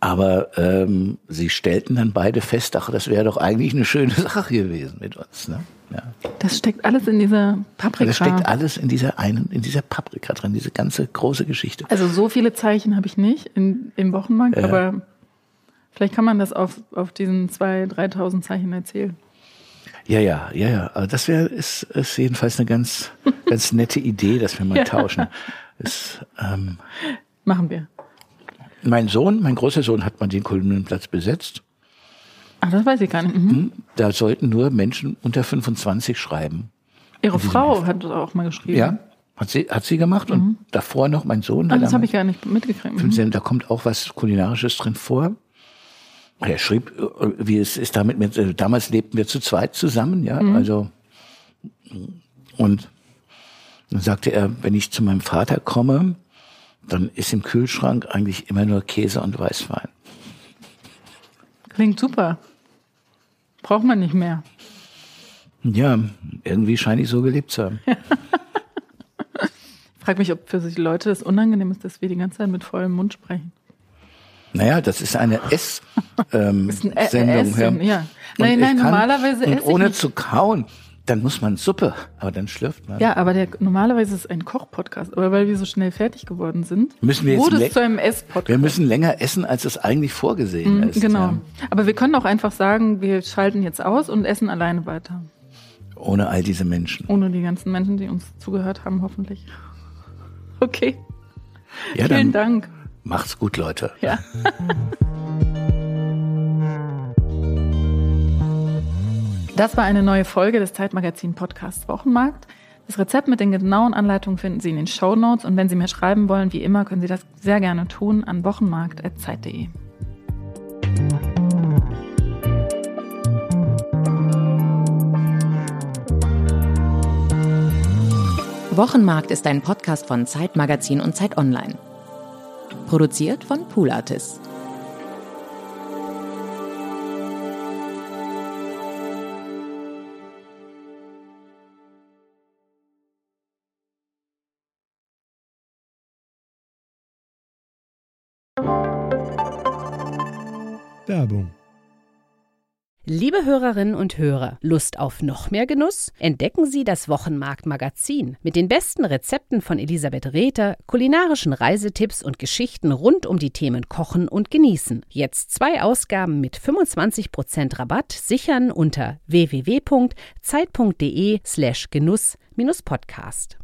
Aber ähm, sie stellten dann beide fest, ach, das wäre doch eigentlich eine schöne [LAUGHS] Sache gewesen mit uns. Ne? Ja. Das steckt alles in dieser Paprika. Das steckt alles in dieser einen, in dieser Paprika drin, diese ganze große Geschichte. Also so viele Zeichen habe ich nicht in, im Wochenmarkt, Ja. aber vielleicht kann man das auf, auf diesen 2.000, 3.000 Zeichen erzählen. Ja, ja, ja, ja. Aber das wäre ist, ist jedenfalls eine ganz, ganz nette Idee, dass wir mal [LAUGHS] Ja. tauschen. Ist, ähm, Machen wir. Mein Sohn, mein großer Sohn, hat mal den Kolumnenplatz besetzt. Ach, das weiß ich gar nicht. Mhm. Da sollten nur Menschen unter 25 schreiben. Ihre Frau hat das auch mal geschrieben. Ja, hat sie, hat sie gemacht und davor noch mein Sohn. Ah, der das habe ich gar nicht mitgekriegt. Mhm. 15, da kommt auch was Kulinarisches drin vor. Er schrieb, äh, wie es ist damit mit, äh, damals lebten wir zu zweit zusammen, ja, also, und dann sagte er, wenn ich zu meinem Vater komme, dann ist im Kühlschrank eigentlich immer nur Käse und Weißwein. Klingt super. Braucht man nicht mehr. Ja, irgendwie scheine ich so gelebt zu haben. [LAUGHS] Ich frage mich, ob für die Leute das unangenehm ist, dass wir die ganze Zeit mit vollem Mund sprechen. Naja, das ist eine Ess-Sendung. [LAUGHS] Ist ein Ä- Essen, ja. Nein, nein, ich kann- normalerweise und ohne zu kauen, dann muss man Suppe, aber dann schlürft man. Ja, aber der, normalerweise ist es ein Koch-Podcast. Aber weil wir so schnell fertig geworden sind, Müssen wir wurde es zu einem Ess-Podcast. Wir müssen länger essen, als es eigentlich vorgesehen Mhm, ist. Genau. Ja. Aber wir können auch einfach sagen, wir schalten jetzt aus und essen alleine weiter. Ohne all diese Menschen. Ohne die ganzen Menschen, die uns zugehört haben, hoffentlich. Okay, Ja, vielen Dank. macht's gut, Leute. Ja. [LAUGHS] Das war eine neue Folge des Zeitmagazin Podcast Wochenmarkt. Das Rezept mit den genauen Anleitungen finden Sie in den Show Notes und wenn Sie mir schreiben wollen, wie immer, können Sie das sehr gerne tun an wochenmarkt.zeit.de. Wochenmarkt ist ein Podcast von Zeitmagazin und Zeit Online. Produziert von Pool Artists. Werbung. Liebe Hörerinnen und Hörer, Lust auf noch mehr Genuss? Entdecken Sie das Wochenmarkt Magazin mit den besten Rezepten von Elisabeth Rether, kulinarischen Reisetipps und Geschichten rund um die Themen Kochen und Genießen. Jetzt zwei Ausgaben mit 25% Rabatt sichern unter www.zeit.de slash genuss-podcast.